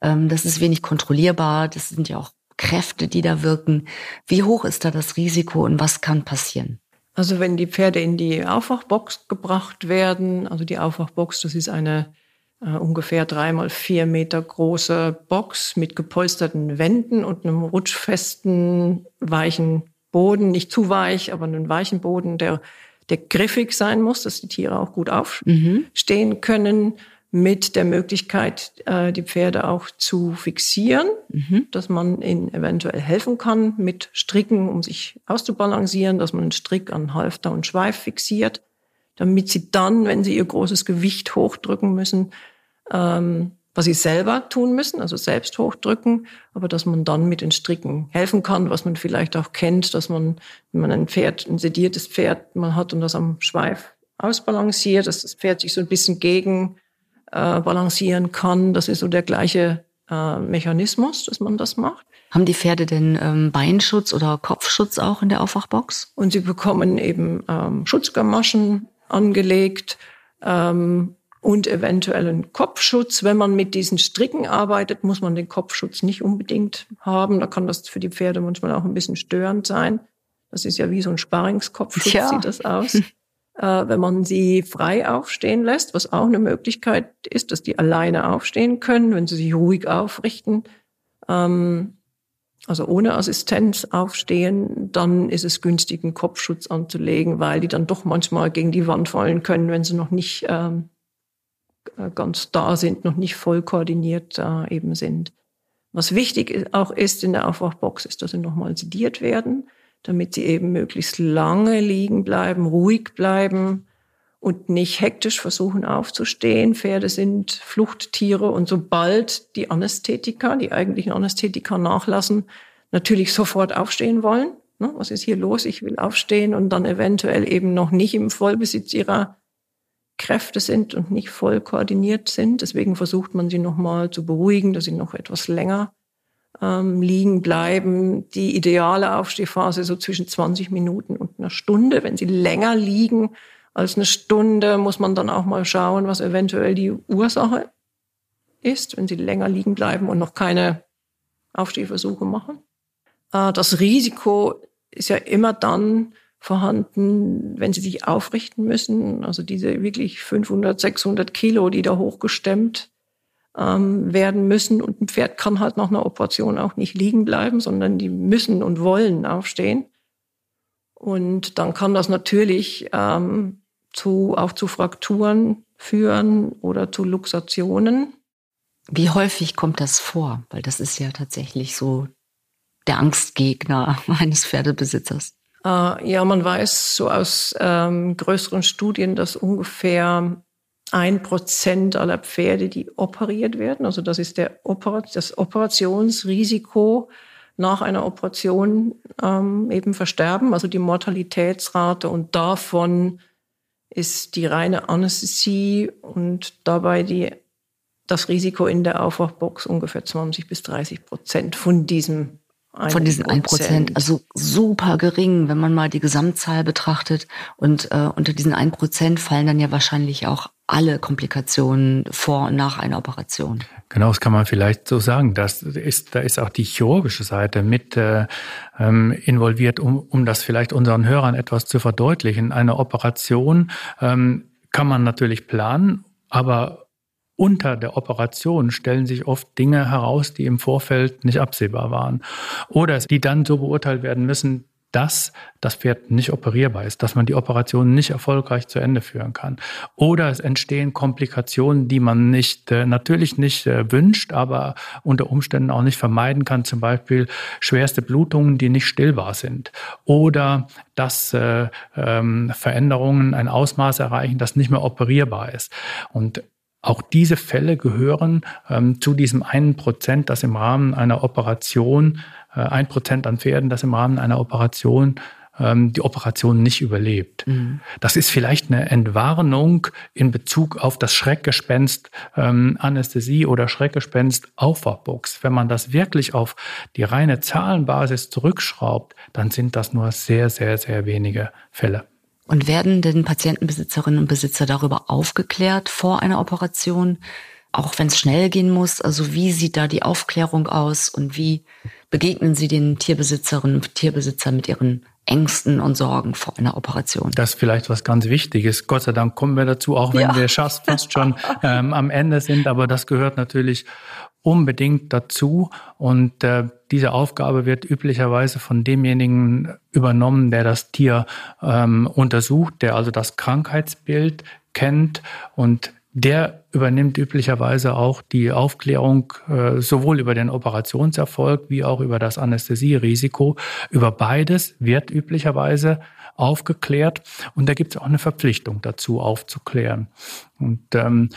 Ähm, das ist wenig kontrollierbar, das sind ja auch Kräfte, die da wirken. Wie hoch ist da das Risiko und was kann passieren? Also wenn die Pferde in die Aufwachbox gebracht werden, also die Aufwachbox, das ist eine äh, ungefähr drei mal vier Meter große Box mit gepolsterten Wänden und einem rutschfesten, weichen Boden, nicht zu weich, aber einen weichen Boden, der der griffig sein muss, dass die Tiere auch gut aufstehen mhm. können, mit der Möglichkeit, äh, die Pferde auch zu fixieren, mhm. dass man ihnen eventuell helfen kann mit Stricken, um sich auszubalancieren, dass man einen Strick an Halfter und Schweif fixiert, damit sie dann, wenn sie ihr großes Gewicht hochdrücken müssen, ähm, was sie selber tun müssen, also selbst hochdrücken, aber dass man dann mit den Stricken helfen kann, was man vielleicht auch kennt, dass man, wenn man ein Pferd, ein sediertes Pferd man hat und das am Schweif ausbalanciert, dass das Pferd sich so ein bisschen gegen äh, balancieren kann. Das ist so der gleiche äh, Mechanismus, dass man das macht. Haben die Pferde denn ähm, Beinschutz oder Kopfschutz auch in der Aufwachbox? Und sie bekommen eben ähm, Schutzgamaschen angelegt. Ähm, und eventuell einen Kopfschutz. Wenn man mit diesen Stricken arbeitet, muss man den Kopfschutz nicht unbedingt haben. Da kann das für die Pferde manchmal auch ein bisschen störend sein. Das ist ja wie so ein Sparringskopfschutz, Tja. sieht das aus. äh, wenn man sie frei aufstehen lässt, was auch eine Möglichkeit ist, dass die alleine aufstehen können, wenn sie sich ruhig aufrichten, ähm, also ohne Assistenz aufstehen, dann ist es günstig, einen Kopfschutz anzulegen, weil die dann doch manchmal gegen die Wand fallen können, wenn sie noch nicht ähm, äh, ganz da sind, noch nicht voll koordiniert da eben sind. Was wichtig auch ist in der Aufwachbox, ist, dass sie nochmal sediert werden, damit sie eben möglichst lange liegen bleiben, ruhig bleiben und nicht hektisch versuchen aufzustehen. Pferde sind Fluchttiere und sobald die Anästhetika, die eigentlichen Anästhetika nachlassen, natürlich sofort aufstehen wollen. Ne, was ist hier los? Ich will aufstehen und dann eventuell eben noch nicht im Vollbesitz ihrer Kräfte sind und nicht voll koordiniert sind. Deswegen versucht man sie nochmal zu beruhigen, dass sie noch etwas länger ähm, liegen bleiben. Die ideale Aufstehphase so zwischen 20 Minuten und einer Stunde. Wenn sie länger liegen als eine Stunde, muss man dann auch mal schauen, was eventuell die Ursache ist, wenn sie länger liegen bleiben und noch keine Aufstehversuche machen. Äh, das Risiko ist ja immer dann, vorhanden, wenn sie sich aufrichten müssen. Also diese wirklich 500, 600 Kilo, die da hochgestemmt ähm, werden müssen. Und ein Pferd kann halt nach einer Operation auch nicht liegen bleiben, sondern die müssen und wollen aufstehen. Und dann kann das natürlich ähm, zu, auch zu Frakturen führen oder zu Luxationen. Wie häufig kommt das vor? Weil das ist ja tatsächlich so der Angstgegner eines Pferdebesitzers. Äh, ja, man weiß so aus ähm, größeren Studien, dass ungefähr ein Prozent aller Pferde, die operiert werden, also das ist der Oper das Operationsrisiko nach einer Operation ähm, eben versterben, also die Mortalitätsrate und davon ist die reine Anästhesie und dabei die, das Risiko in der Aufwachbox ungefähr 20 bis 30 Prozent von diesem von diesen 1 Prozent, also super gering, wenn man mal die Gesamtzahl betrachtet. Und äh, unter diesen 1 Prozent fallen dann ja wahrscheinlich auch alle Komplikationen vor und nach einer Operation. Genau, das kann man vielleicht so sagen. Das ist, da ist auch die chirurgische Seite mit äh, ähm, involviert, um, um das vielleicht unseren Hörern etwas zu verdeutlichen. Eine Operation ähm, kann man natürlich planen, aber unter der Operation stellen sich oft Dinge heraus, die im Vorfeld nicht absehbar waren. Oder die dann so beurteilt werden müssen, dass das Pferd nicht operierbar ist, dass man die Operation nicht erfolgreich zu Ende führen kann. Oder es entstehen Komplikationen, die man nicht, äh, natürlich nicht äh, wünscht, aber unter Umständen auch nicht vermeiden kann. Zum Beispiel schwerste Blutungen, die nicht stillbar sind. Oder dass äh, ähm, Veränderungen ein Ausmaß erreichen, das nicht mehr operierbar ist. Und auch diese Fälle gehören ähm, zu diesem einen Prozent, das im Rahmen einer Operation, äh, ein Prozent an Pferden, das im Rahmen einer Operation ähm, die Operation nicht überlebt. Mhm. Das ist vielleicht eine Entwarnung in Bezug auf das Schreckgespenst ähm, Anästhesie oder Schreckgespenst Aufwachbox. Wenn man das wirklich auf die reine Zahlenbasis zurückschraubt, dann sind das nur sehr, sehr, sehr wenige Fälle. Und werden denn Patientenbesitzerinnen und Besitzer darüber aufgeklärt vor einer Operation, auch wenn es schnell gehen muss? Also wie sieht da die Aufklärung aus und wie begegnen Sie den Tierbesitzerinnen und Tierbesitzern mit ihren Ängsten und Sorgen vor einer Operation. Das ist vielleicht was ganz Wichtiges. Gott sei Dank kommen wir dazu, auch wenn ja. wir fast schon ähm, am Ende sind. Aber das gehört natürlich unbedingt dazu. Und äh, diese Aufgabe wird üblicherweise von demjenigen übernommen, der das Tier ähm, untersucht, der also das Krankheitsbild kennt und der übernimmt üblicherweise auch die Aufklärung äh, sowohl über den Operationserfolg wie auch über das Anästhesierisiko. Über beides wird üblicherweise aufgeklärt und da gibt es auch eine Verpflichtung dazu, aufzuklären. Und ähm,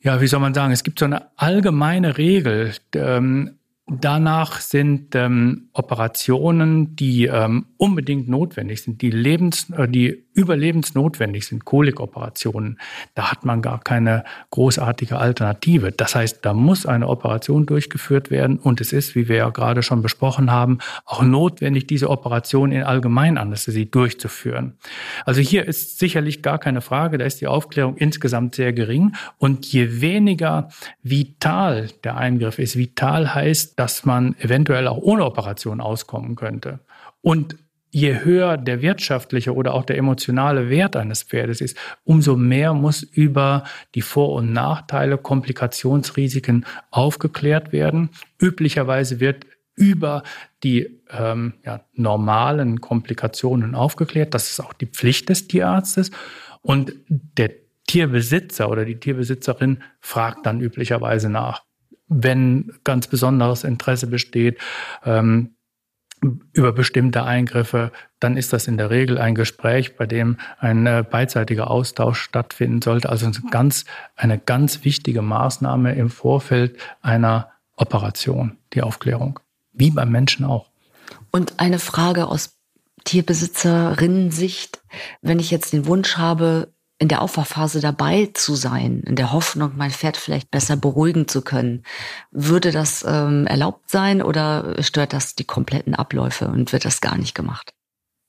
ja, wie soll man sagen, es gibt so eine allgemeine Regel. Ähm, Danach sind ähm, Operationen, die ähm, unbedingt notwendig sind, die lebens, äh, die überlebensnotwendig sind, Kolikoperationen. Da hat man gar keine großartige Alternative. Das heißt, da muss eine Operation durchgeführt werden und es ist, wie wir ja gerade schon besprochen haben, auch notwendig, diese Operation in Allgemeinanästhesie durchzuführen. Also hier ist sicherlich gar keine Frage, da ist die Aufklärung insgesamt sehr gering und je weniger vital der Eingriff ist, vital heißt, dass man eventuell auch ohne Operation auskommen könnte. Und je höher der wirtschaftliche oder auch der emotionale Wert eines Pferdes ist, umso mehr muss über die Vor- und Nachteile, Komplikationsrisiken aufgeklärt werden. Üblicherweise wird über die ähm, ja, normalen Komplikationen aufgeklärt. Das ist auch die Pflicht des Tierarztes. Und der Tierbesitzer oder die Tierbesitzerin fragt dann üblicherweise nach wenn ganz besonderes Interesse besteht ähm, über bestimmte Eingriffe, dann ist das in der Regel ein Gespräch, bei dem ein äh, beidseitiger Austausch stattfinden sollte. Also eine ganz, eine ganz wichtige Maßnahme im Vorfeld einer Operation, die Aufklärung. Wie beim Menschen auch. Und eine Frage aus Tierbesitzerinnen-Sicht. Wenn ich jetzt den Wunsch habe, in der Aufwachphase dabei zu sein, in der Hoffnung, mein Pferd vielleicht besser beruhigen zu können. Würde das ähm, erlaubt sein oder stört das die kompletten Abläufe und wird das gar nicht gemacht?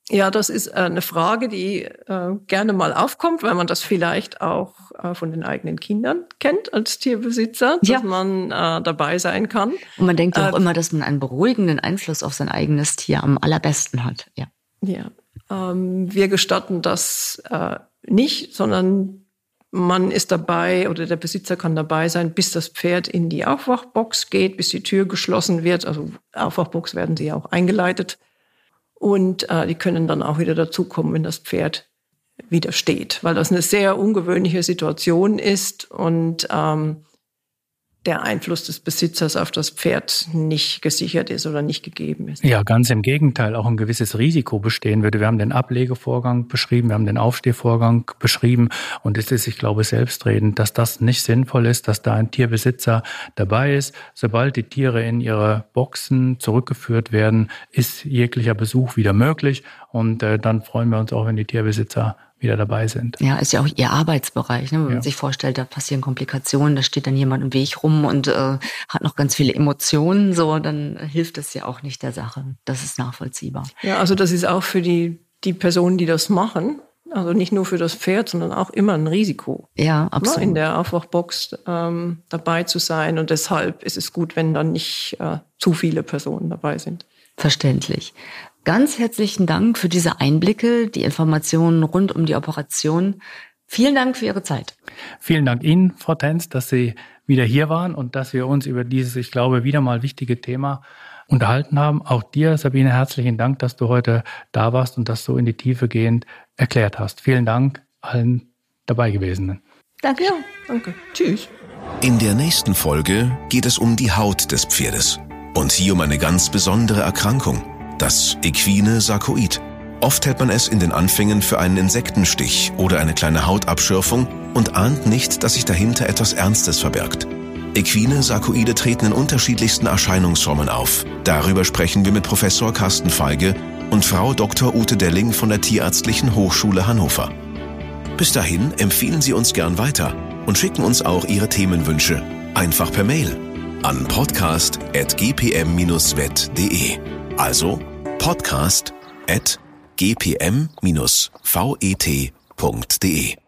Ja, das ist äh, eine Frage, die äh, gerne mal aufkommt, weil man das vielleicht auch äh, von den eigenen Kindern kennt als Tierbesitzer, ja. dass man äh, dabei sein kann. Und man denkt auch äh, immer, dass man einen beruhigenden Einfluss auf sein eigenes Tier am allerbesten hat. Ja. Ja. Ähm, wir gestatten das äh, nicht, sondern man ist dabei oder der Besitzer kann dabei sein, bis das Pferd in die Aufwachbox geht, bis die Tür geschlossen wird. Also Aufwachbox werden sie ja auch eingeleitet. Und äh, die können dann auch wieder dazukommen, wenn das Pferd wieder steht, weil das eine sehr ungewöhnliche Situation ist und ähm, der Einfluss des Besitzers auf das Pferd nicht gesichert ist oder nicht gegeben ist. Ja, ganz im Gegenteil, auch ein gewisses Risiko bestehen würde. Wir haben den Ablegevorgang beschrieben, wir haben den Aufstehvorgang beschrieben und es ist, ich glaube, selbstredend, dass das nicht sinnvoll ist, dass da ein Tierbesitzer dabei ist. Sobald die Tiere in ihre Boxen zurückgeführt werden, ist jeglicher Besuch wieder möglich und äh, dann freuen wir uns auch, wenn die Tierbesitzer wieder dabei sind. Ja, ist ja auch ihr Arbeitsbereich. Ne? Wenn ja. man sich vorstellt, da passieren Komplikationen, da steht dann jemand im Weg rum und äh, hat noch ganz viele Emotionen, so, dann hilft es ja auch nicht der Sache. Das ist nachvollziehbar. Ja, also das ist auch für die, die Personen, die das machen, also nicht nur für das Pferd, sondern auch immer ein Risiko. Ja, ne, absolut. In der Aufwachbox ähm, dabei zu sein. Und deshalb ist es gut, wenn dann nicht äh, zu viele Personen dabei sind. Verständlich. Ganz herzlichen Dank für diese Einblicke, die Informationen rund um die Operation. Vielen Dank für Ihre Zeit. Vielen Dank Ihnen, Frau Tenz, dass Sie wieder hier waren und dass wir uns über dieses, ich glaube, wieder mal wichtige Thema unterhalten haben. Auch dir, Sabine, herzlichen Dank, dass du heute da warst und das so in die Tiefe gehend erklärt hast. Vielen Dank allen dabei gewesenen. Danke. Ja, danke. Tschüss. In der nächsten Folge geht es um die Haut des Pferdes und hier um eine ganz besondere Erkrankung das equine Sarkoid. Oft hält man es in den Anfängen für einen Insektenstich oder eine kleine Hautabschürfung und ahnt nicht, dass sich dahinter etwas Ernstes verbirgt. Equine Sarkoide treten in unterschiedlichsten Erscheinungsformen auf. Darüber sprechen wir mit Professor Carsten Feige und Frau Dr. Ute Delling von der Tierärztlichen Hochschule Hannover. Bis dahin empfehlen Sie uns gern weiter und schicken uns auch Ihre Themenwünsche einfach per Mail an podcast.gpm-vet.de. Also podcast@gpm-vet.de.